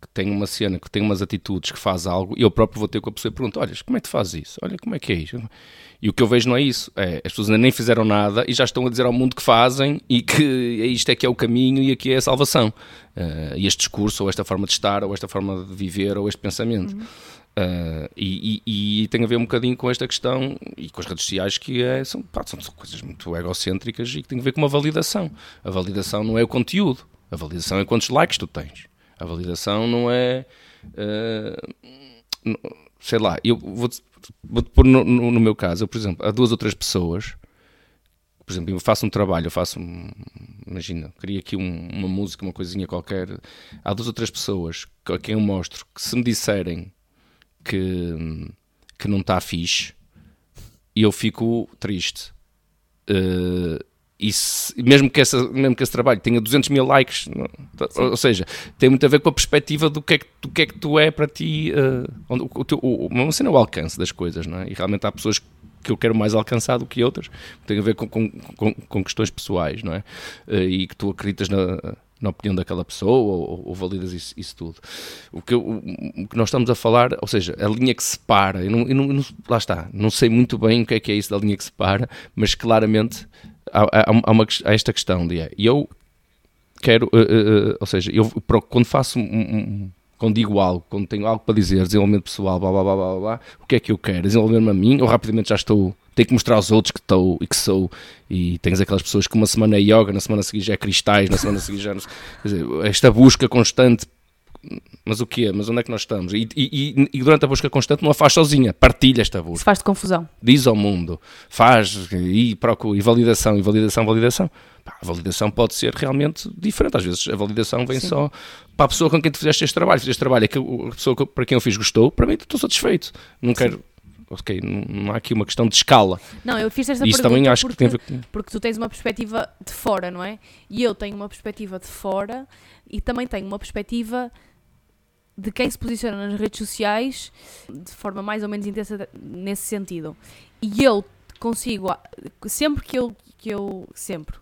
que tem uma cena, que tem umas atitudes, que faz algo, eu próprio vou ter com a pessoa e pergunto: Olha, como é que tu fazes isso? Olha, como é que é isso? E o que eu vejo não é isso. É, as pessoas ainda nem fizeram nada e já estão a dizer ao mundo que fazem e que isto é que é o caminho e aqui é a salvação. Eh, e este discurso, ou esta forma de estar, ou esta forma de viver, ou este pensamento. Uh, e, e- e tem a ver um bocadinho com esta questão e com as redes sociais que é- são, pá, são coisas muito egocêntricas e que tem a ver com uma validação. A validação não é o conteúdo, a validação é quantos likes tu tens. A validação não é. uh, sei lá, eu vou-te vou-te pôr no, no- no meu caso, eu, por exemplo, há duas ou três pessoas, por exemplo, eu faço um trabalho, eu faço um, imagina, crio aqui um- uma música, uma coisinha qualquer, há duas ou três pessoas a quem eu mostro que se me disserem que, que não está fixe, eu fico triste. Uh, e se- mesmo, que essa, mesmo que esse trabalho tenha 200 mil likes, não- ou, seja, tem muito a ver com a perspectiva do que é que, do que, é que tu é para ti, uh, o, o, uma cena é o alcance das coisas, não é? E realmente há pessoas que eu quero mais alcançar do que outras, tem a ver com, com, com, com questões pessoais, não é? Uh, e que tu acreditas na, na opinião daquela pessoa ou, ou validas isso, isso tudo. O que, o, que nós estamos a falar, ou seja, a linha que separa, eu não- eu não- lá está, não sei muito bem o que é que é isso da linha que separa, mas claramente há, há- uma, esta questão de é, eu quero, eh, eh, ou seja, eu quando faço um, um- quando digo algo, quando tenho algo para dizer, desenvolvimento pessoal, blá blá blá blá blá, o que é que eu quero? Desenvolver-me a mim ou rapidamente já estou, tenho que mostrar aos outros que estou e que sou e tens aquelas pessoas que uma semana é yoga, na semana a seguir já é cristais, na semana a seguir já sei- quer dizer, esta busca constante mas o quê? Mas onde é que nós estamos? E, e- e- durante a busca constante não a faz sozinha, partilha esta busca Isso faz-te confusão. diz ao mundo, faz e procura, e validação, e validação, validação. Pá, a validação pode ser realmente diferente. Às vezes a validação vem Sim. só para a pessoa com quem tu fizeste este trabalho. Fizeste trabalho, é que a pessoa para quem eu fiz gostou, para mim estou satisfeito. Não quero. Ok, não, há aqui uma questão de escala. Não, eu fiz esta isso pergunta também acho porque, que tem a ver com. porque tu tens uma perspectiva de fora, não é? E eu tenho uma perspectiva de fora e também tenho uma perspectiva de quem se posiciona nas redes sociais de forma mais ou menos intensa nesse sentido. E eu consigo, sempre que eu, que eu sempre,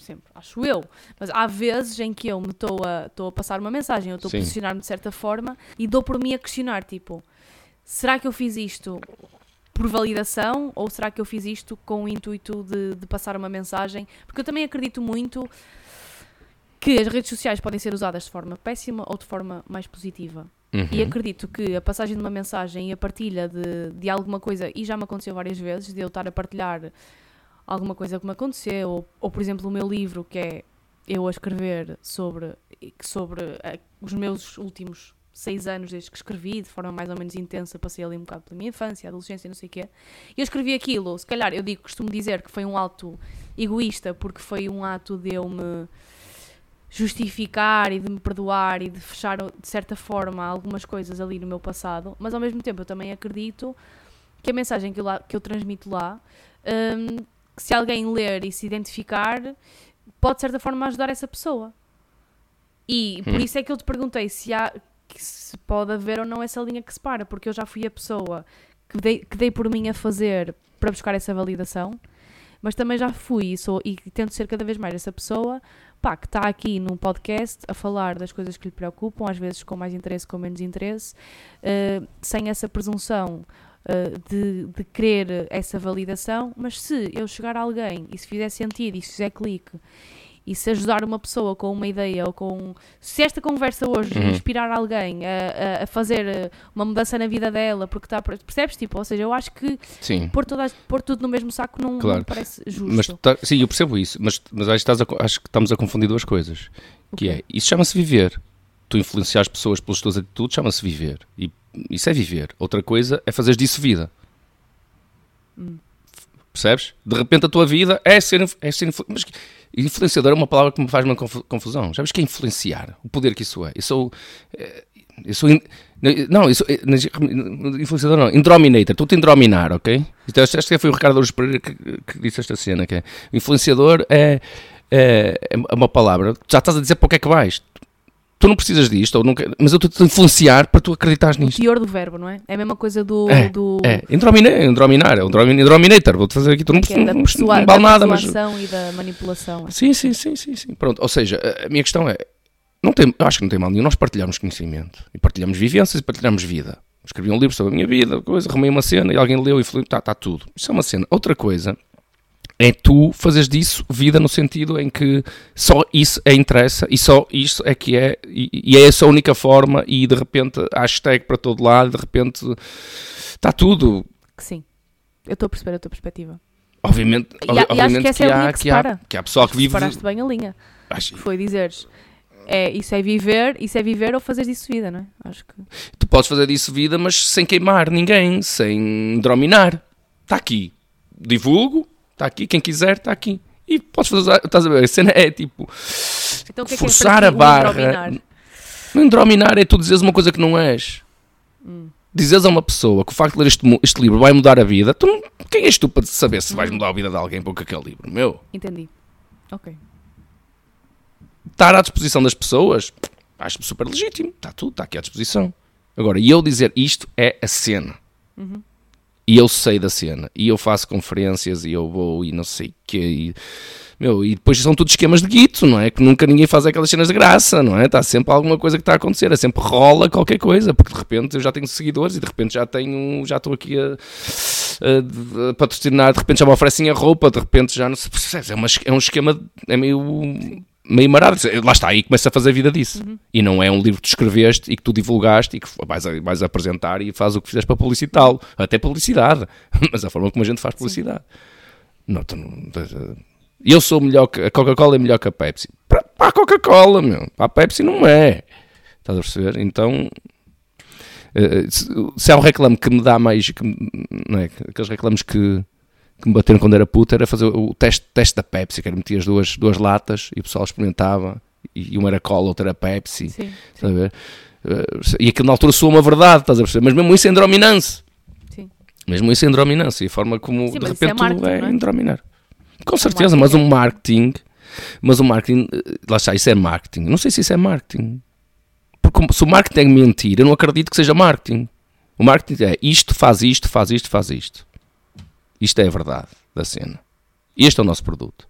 sempre, acho eu, mas há vezes em que eu me estou a, estou a passar uma mensagem, eu estou a posicionar-me de certa forma e dou por mim a questionar, tipo, será que eu fiz isto por validação ou será que eu fiz isto com o intuito de, de passar uma mensagem? Porque eu também acredito muito que as redes sociais podem ser usadas de forma péssima ou de forma mais positiva. Uhum. E acredito que a passagem de uma mensagem e a partilha de, de alguma coisa, e já me aconteceu várias vezes, de eu estar a partilhar alguma coisa que me aconteceu, ou, ou por exemplo o meu livro, que é eu a escrever sobre, sobre os meus últimos seis anos desde que escrevi, de forma mais ou menos intensa, passei ali um bocado pela minha infância, adolescência, não sei o quê. E eu escrevi aquilo, se calhar eu digo, costumo dizer que foi um ato egoísta, porque foi um ato de eu me justificar e de me perdoar e de fechar de certa forma algumas coisas ali no meu passado, mas ao mesmo tempo eu também acredito que a mensagem que eu, lá, que eu transmito lá, hum, que se alguém ler e se identificar, pode de certa forma ajudar essa pessoa. E por Hum. isso é que eu te perguntei se há que se pode haver ou não essa linha que separa, porque eu já fui a pessoa que dei, que dei por mim a fazer para buscar essa validação, mas também já fui e, sou, e tento ser cada vez mais essa pessoa pá, que está aqui num podcast a falar das coisas que lhe preocupam, às vezes com mais interesse, com menos interesse, eh, sem essa presunção eh, de, de querer essa validação, mas se eu chegar a alguém e se fizer sentido e se fizer clique e se ajudar uma pessoa com uma ideia ou com. Se esta conversa hoje Uhum. inspirar alguém a, a- fazer eh, uma mudança na vida dela, porque está. Percebes? Tipo, ou seja, eu acho que Sim. pôr, toda, pôr tudo no mesmo saco não, não Claro. me parece justo. Mas tá- sim, eu percebo isso, mas, mas acho, que estás a acho que estamos a confundir duas coisas. Que Ok. é, isso chama-se viver. Tu influenciar as pessoas pelas tuas atitudes chama-se viver. E isso é viver. Outra coisa é fazer disso vida. Hum. Percebes? De repente a tua vida é ser, é ser mas influenciador é uma palavra que me faz uma confu- confusão. Já vês que é influenciar? O poder que isso é? Eu sou. eh, Eu sou. Não, eu sou. eh, Influenciador não. Indrominator. Estou-te a indrominar, ok? Então, acho que foi o Ricardo Ouros Pereira que, que disse esta cena. Que é, influenciador é, é, é uma palavra. Já estás a dizer para o que é que vais. Tu não precisas disto, ou nunca, mas eu estou-te a influenciar para tu acreditares O nisto. teor do verbo, não é? É a mesma coisa do. É, do É, indrominar, indrominar, é dromin- indrominator. Vou-te fazer aqui, tu não, é da, não, persua- não da vale nada, mas. persuasão e da manipulação. Sim, sim, sim, sim, sim. Pronto, ou seja, a- a minha questão é, não tem, eu acho que não tem mal nenhum, nós partilhamos conhecimento, e partilhamos vivências e partilhamos vida. Escrevi um livro sobre a minha vida, coisa, arrumei uma cena e alguém leu e falou, tá, tá tudo. Isso é uma cena. Outra coisa é tu fazeres disso vida no sentido em que só isso é interessa e só isso é que é, e, e é essa a única forma e de repente hashtag para todo lado, de repente está tudo. Que sim. Eu estou a perceber a tua perspectiva. Obviamente, E e acho obviamente que essa é a há, linha que que, há, que há pessoal que vive... Separaste bem a linha. Acho- Que foi dizeres. É, isso é viver, isso é viver ou fazeres disso vida, não é? Acho que. Tu podes fazer disso vida, mas sem queimar ninguém, sem drominar. Está aqui. Divulgo, está aqui. Quem quiser, está aqui. E podes fazer. Estás a ver? A cena é tipo. Então o que é que Forçar é a barra. Não drominar é tu dizeres uma coisa que não és. Hum. Dizes a uma pessoa que o facto de ler este, este livro vai mudar a vida. Tu não, quem és tu para saber se vais Hum. mudar a vida de alguém por aquele livro? Meu. Entendi. Ok. Estar à disposição das pessoas, acho super legítimo. Está tudo, está aqui à disposição. Agora, e eu dizer isto é a cena. Uhum. E eu sei da cena. E eu faço conferências e eu vou e não sei o quê. E, meu, e depois são tudo esquemas de guito, não é? Que nunca ninguém faz aquelas cenas de graça, não é? Está sempre alguma coisa que está a acontecer. É sempre rola qualquer coisa. Porque de repente eu já tenho seguidores e de repente já tenho. Já estou aqui a, a- a patrocinar. De repente já me oferecem a roupa. De repente já não se percebe. É, uma é um esquema. É meio. Meio marado. Lá está, aí começa a fazer vida disso. E não é um livro que tu escreveste e que tu divulgaste e que vais, a- vais a apresentar e fazes o que fizeste para publicitá-lo. Até publicidade. Mas a forma como a gente faz publicidade. Não, tu não, eu sou melhor que. A Coca-Cola é melhor que a Pepsi. Para, para a Coca-Cola, meu. Para a Pepsi não é. Estás a perceber? Então. eh, se, se há um reclame que me dá mais. Que, não é? Aqueles reclames que, que me bateram quando era puta era fazer o teste, teste da Pepsi, que era meter as duas, duas latas e o pessoal experimentava. E uma era cola, outra era Pepsi. Sim. Ver? Eh, E aquilo na altura soa uma verdade, estás a perceber? Mas mesmo isso é indrominância. Sim. Mesmo isso é indrominância. E a forma como Sim, de é repente marketing, tudo é, é? indrominar. Com certeza, mas é- um marketing. Mas o marketing, eh, lá está, isso é marketing. Não sei se isso é marketing. Porque se o marketing é mentira, eu não acredito que seja marketing. O marketing é isto, faz isto, faz isto, faz isto. Isto é a verdade da cena. Este é o nosso produto.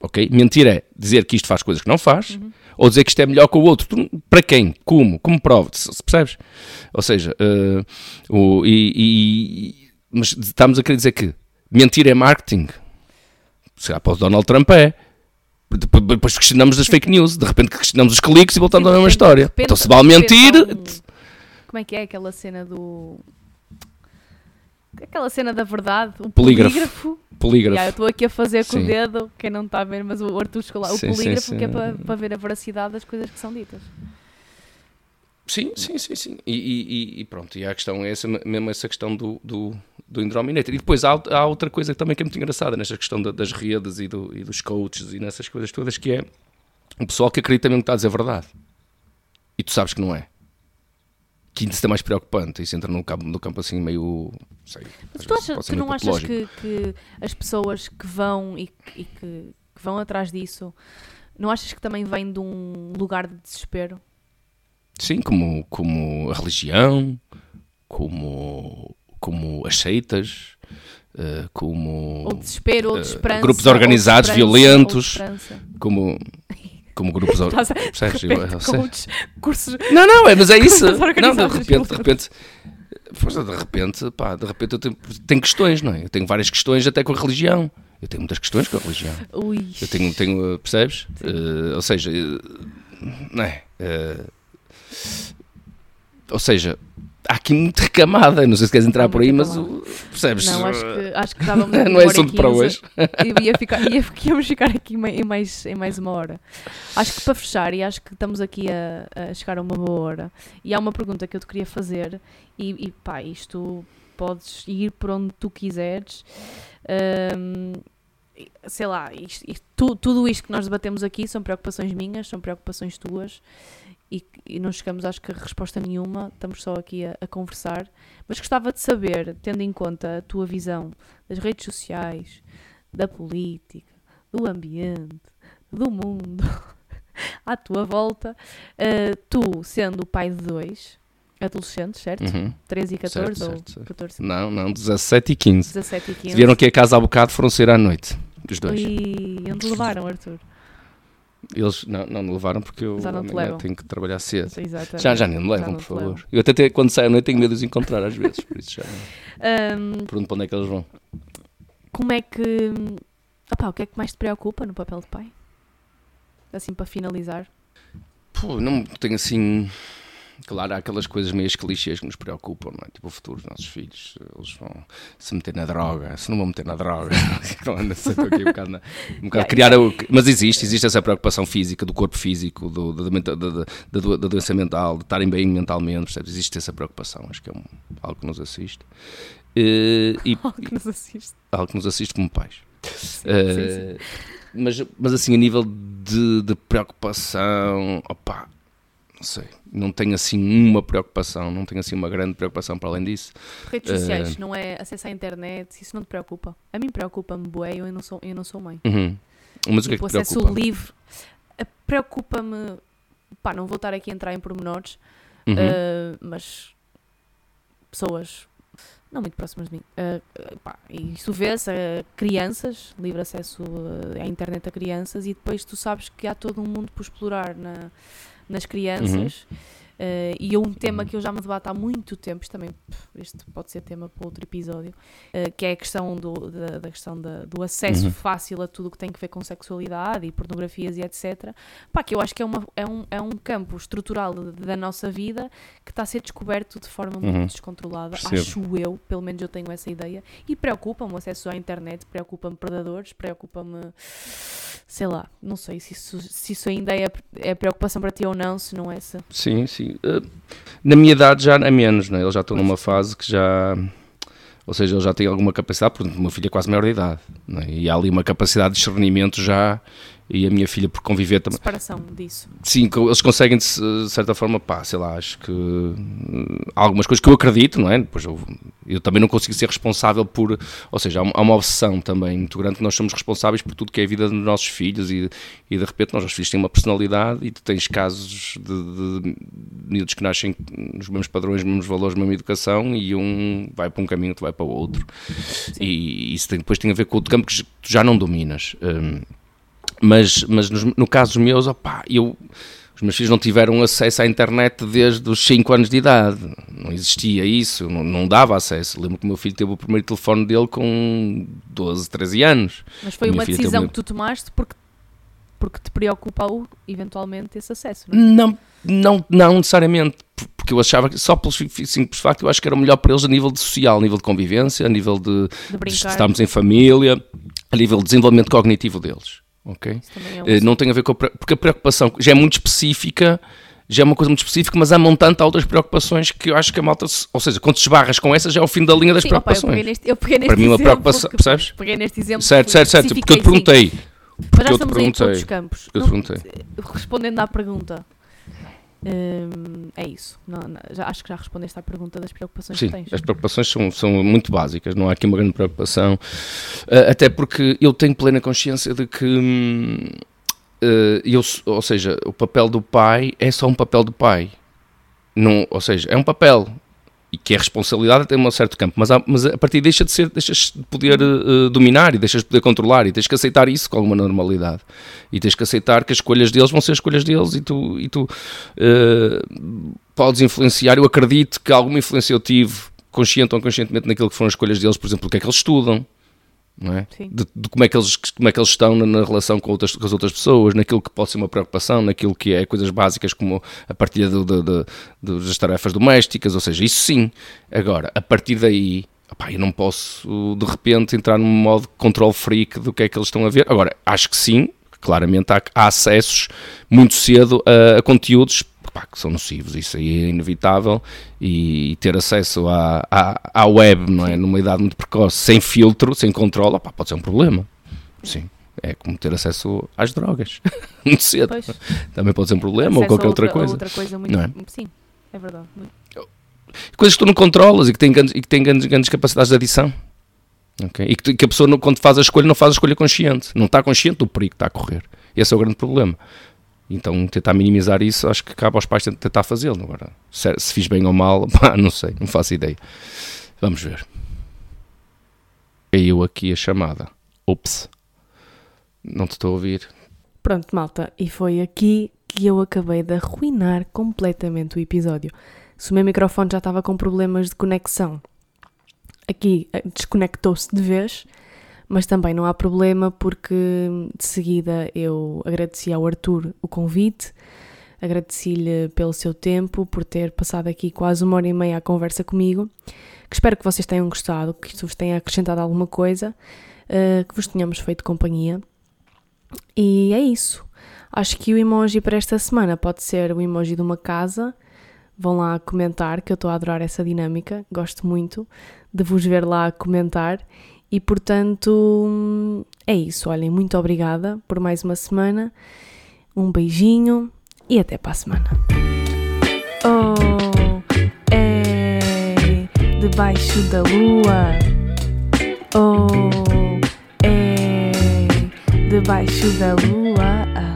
Ok? Mentira é dizer que isto faz coisas que não faz, Uhum. ou dizer que isto é melhor que o outro. Para quem? Como? Como prova? Se, se percebes? Ou seja, eh, o, e, e- mas estamos a querer dizer que mentira é marketing. Se calhar para o Donald Trump é. Depois, questionamos das fake news, de repente questionamos os cliques e voltamos à mesma história. repente- então se vale mentir, Como é que é aquela cena do. Aquela cena da verdade, o Polígrafo. polígrafo. polígrafo. Já, eu estou aqui a fazer com Sim. o dedo, quem não está a ver, mas o chegou lá, o Sim, sim, polígrafo, sim. que é para, para ver a veracidade das coisas que são ditas. Sim, sim, sim, sim. E, e- e- e pronto, e a questão é essa, mesmo essa questão do, do, do Indrominator. E depois há, há outra coisa também que é muito engraçada nesta questão da- das redes e, do- e dos coaches e nessas coisas todas, que é o pessoal que acredita mesmo que está a dizer a verdade. E tu sabes que não é. Que ainda é mais preocupante. Isso entra no campo, no campo assim meio. Sei, Mas tu, ser tu não achas que, que as pessoas que vão e, e que, que vão atrás disso, não achas que também vem de um lugar de desespero? Sim, como, como a religião, como, como as seitas, eh, como. Ou desespero, ou de eh, esperança? grupos ou de organizados ou de violentos. esperança? como, como grupos percebes? coaches, cursos. Não, não, é, mas é isso. Não, de repente, de repente, pois, de repente, pá, de repente eu tenho, tenho questões, não é? Eu tenho várias questões até com a religião. Eu tenho muitas questões com a religião. Ui. Eu tenho, tenho percebes? Eh, ou seja, eh, não é? Eh, ou seja, há aqui muita camada. Não sei se queres entrar por aí, mas camada. percebes? Não, acho que, acho que estávamos Não é assunto para 15. hoje. Ia ficar, ia, íamos ficar aqui em mais, em mais uma hora. Acho que para fechar, e acho que estamos aqui a, a chegar a uma boa hora, e há uma pergunta que eu te queria fazer, e, e pá, isto podes ir por onde tu quiseres, Ahm, sei lá, isto- isto- tu- tudo isto que nós debatemos aqui são preocupações minhas, são preocupações tuas e, e não chegamos, acho que, a resposta nenhuma, estamos só aqui a, a conversar. Mas gostava de saber, tendo em conta a tua visão das redes sociais, da política, do ambiente, do mundo à tua volta, ah, tu sendo o pai de dois adolescentes, certo? Uhum. 13 e 14 Certo, ou certo, certo. 14, Não, não, 17 e 15. 17 e 15. Vieram aqui a casa há bocado, foram sair à noite. Os dois. E onde levaram, Arthur? Eles não, não me levaram porque eu amanhã tenho que trabalhar cedo. Exatamente. Já, já nem me levam, por favor. levam. Eu até, te- quando saio à noite tenho medo de os encontrar às vezes, por isso já. Ahm, Pergunto para onde é que eles vão. como é que. Opá, o que é que mais te preocupa no papel de pai? Assim para finalizar. Pô, não tenho assim. Claro, há aquelas coisas meias clichês que nos preocupam, não é? Tipo o futuro dos nossos filhos. Eles vão se meter na droga, se não vão meter na droga. estou aqui um bocado, na, um bocado criar. o- Mas existe, existe essa preocupação física, do corpo físico, do, da, do- doença mental, de estarem bem mentalmente, percebes? Existe essa preocupação, acho que é um- algo que nos assiste. Eh, e Oh, que nos assiste. algo que nos assiste como pais. Sim, Eh, sim, sim. Mas, mas assim, a nível de, de preocupação, opá, não sei, não tenho assim uma preocupação, não tenho assim uma grande preocupação para além disso. Redes sociais, eh, não é acesso à internet, isso não te preocupa? A mim preocupa-me, bué, eu não sou, eu não sou mãe. Uhum. Mas o que é que te acesso preocupa? livre. Eh, Preocupa-me, pá, não vou estar aqui a entrar em pormenores, Uhum. Uh, mas pessoas não muito próximas de mim. Uh, uh, pá, e isso vê-se a crianças, livre acesso uh, à internet a crianças, e depois tu sabes que há todo um mundo por explorar na- nas crianças. Uh, e um tema que eu já me debato há muito tempo, isto também este pode ser tema para outro episódio, uh, que é a questão do, da, da questão da- do acesso Uhum. fácil a tudo o que tem que ver com sexualidade e pornografias e etc. Pá, que eu acho que é, uma, é, um, é um campo estrutural da nossa vida que está a ser descoberto de forma muito Uhum. descontrolada, Percebo. acho eu, pelo menos eu tenho essa ideia, e preocupa-me o acesso à internet, preocupa-me predadores, preocupa-me, sei lá, não sei se isso, se isso ainda é, é preocupação para ti ou não, se não é essa. Sim, sim. Uh, na minha idade já é menos, né? Eles já estão numa fase que já. Ou seja, eles já têm alguma capacidade, porque o meu filho é quase maior de idade. né? E há ali uma capacidade de discernimento já. E a minha filha, por conviver também. Separação disso. Sim, eles conseguem de certa forma, pá, sei lá, acho que há algumas coisas que eu acredito, não é? Depois eu, eu também não consigo ser responsável por, ou seja, há uma, obsessão também muito grande que nós somos responsáveis por tudo que é a vida dos nossos filhos e, e de repente nós, os filhos têm uma personalidade e tu tens casos de, miúdos que nascem nos mesmos padrões, nos mesmos valores, mesma educação e um vai para um caminho, outro vai para o outro. E isso tem- depois tem a ver com outro campo que tu já não dominas. Hum, mas, mas nos- no caso dos meus, opá, eu, os meus filhos não tiveram acesso à internet desde os 5 anos de idade. Não existia isso, não, não dava acesso. Lembro que o meu filho teve o primeiro telefone dele com 12, 13 anos. Mas foi uma decisão também- que tu tomaste porque, porque te preocupou eventualmente esse acesso, não é? Não, não, não necessariamente, porque eu achava que só pelo simples facto eu acho que era melhor para eles a nível de social, a nível de convivência, a nível de, De de estarmos em família, a nível de desenvolvimento cognitivo deles. Ok? É Eh, não tem a ver com a, porque a preocupação já é muito específica, já é uma coisa muito específica, mas há montante outras preocupações que eu acho que a malta, se- ou seja, quando te esbarras com essas já é o fim da linha das Sim, opa, eu preocupações. peguei neste, eu peguei neste Para mim uma preocupação, porque- percebes? Peguei neste exemplo Certo, certo, certo, porque eu te perguntei, Mas já eu te aí em todos perguntei, os campos. eu te perguntei. respondendo à pergunta, hum, é isso. Não, não, já, acho que já respondeste à pergunta das preocupações Sim, que tens. as preocupações são, são muito básicas, não há aqui uma grande preocupação. Ah, até porque eu tenho plena consciência de que, hum, ah, eu, ou seja, o papel do pai é só um papel do pai. Não, ou seja, é um papel e que é responsabilidade tem um certo campo, mas, há- mas a partir deixa de ser, deixas de poder eh, dominar e deixas de poder controlar e tens que aceitar isso com alguma normalidade e tens que aceitar que as escolhas deles vão ser escolhas deles e tu, e tu eh, podes influenciar. Eu acredito que alguma influência eu tive, consciente ou inconscientemente, naquilo que foram as escolhas deles, por exemplo, o que é que eles estudam. É? De, de como, é que eles, como é que eles estão na, na relação com, outras, com as outras pessoas, naquilo que pode ser uma preocupação, naquilo que é coisas básicas como a partilha do- do- do- das tarefas domésticas, ou seja, isso sim. Agora, a partir daí, opá, eu não posso de repente entrar num modo control freak do que é que eles estão a ver. Agora, acho que sim, claramente há, há acessos muito cedo a, a conteúdos pá, que são nocivos, isso aí é inevitável, e, ter acesso à, à, à web, não é? Numa idade muito precoce, sem filtro, sem controle, pá, pode ser um problema. Sim. É como ter acesso às drogas. muito cedo. Pois. Também pode ser um problema, ou qualquer outra, outra, coisa. outra coisa muito, não é? Sim, é verdade. Coisas que tu não controlas e que têm grandes, e que têm grandes, grandes capacidades de adição. Okay? E que, que, a pessoa, quando faz a escolha, não faz a escolha consciente. Não está consciente do perigo que está a correr. Esse é o grande problema. Então, tentar minimizar isso, acho que cabe aos pais tentar fazê-lo. Agora, se, se, fiz bem ou mal, pá, não sei, não faço ideia. Vamos ver. Caiu aqui a chamada. Ups. Não te estou a ouvir. Pronto, malta, e foi aqui que eu acabei de arruinar completamente o episódio. Se o meu microfone já estava com problemas de conexão, aqui eh, desconectou-se de vez, mas também não há problema porque de seguida eu agradeci ao Arthur o convite, agradeci-lhe pelo seu tempo, por ter passado aqui quase uma hora e meia a conversa comigo, que espero que vocês tenham gostado, que isto vos tenha acrescentado alguma coisa, uh, que vos tenhamos feito companhia. E é isso. Acho que o emoji para esta semana pode ser o emoji de uma casa. Vão lá comentar, que eu estou a adorar essa dinâmica, gosto muito de vos ver lá comentar. E portanto, é isso. Olhem, muito obrigada por mais uma semana. Um beijinho e até para a semana. Oh, é debaixo da lua. Oh, é debaixo da lua.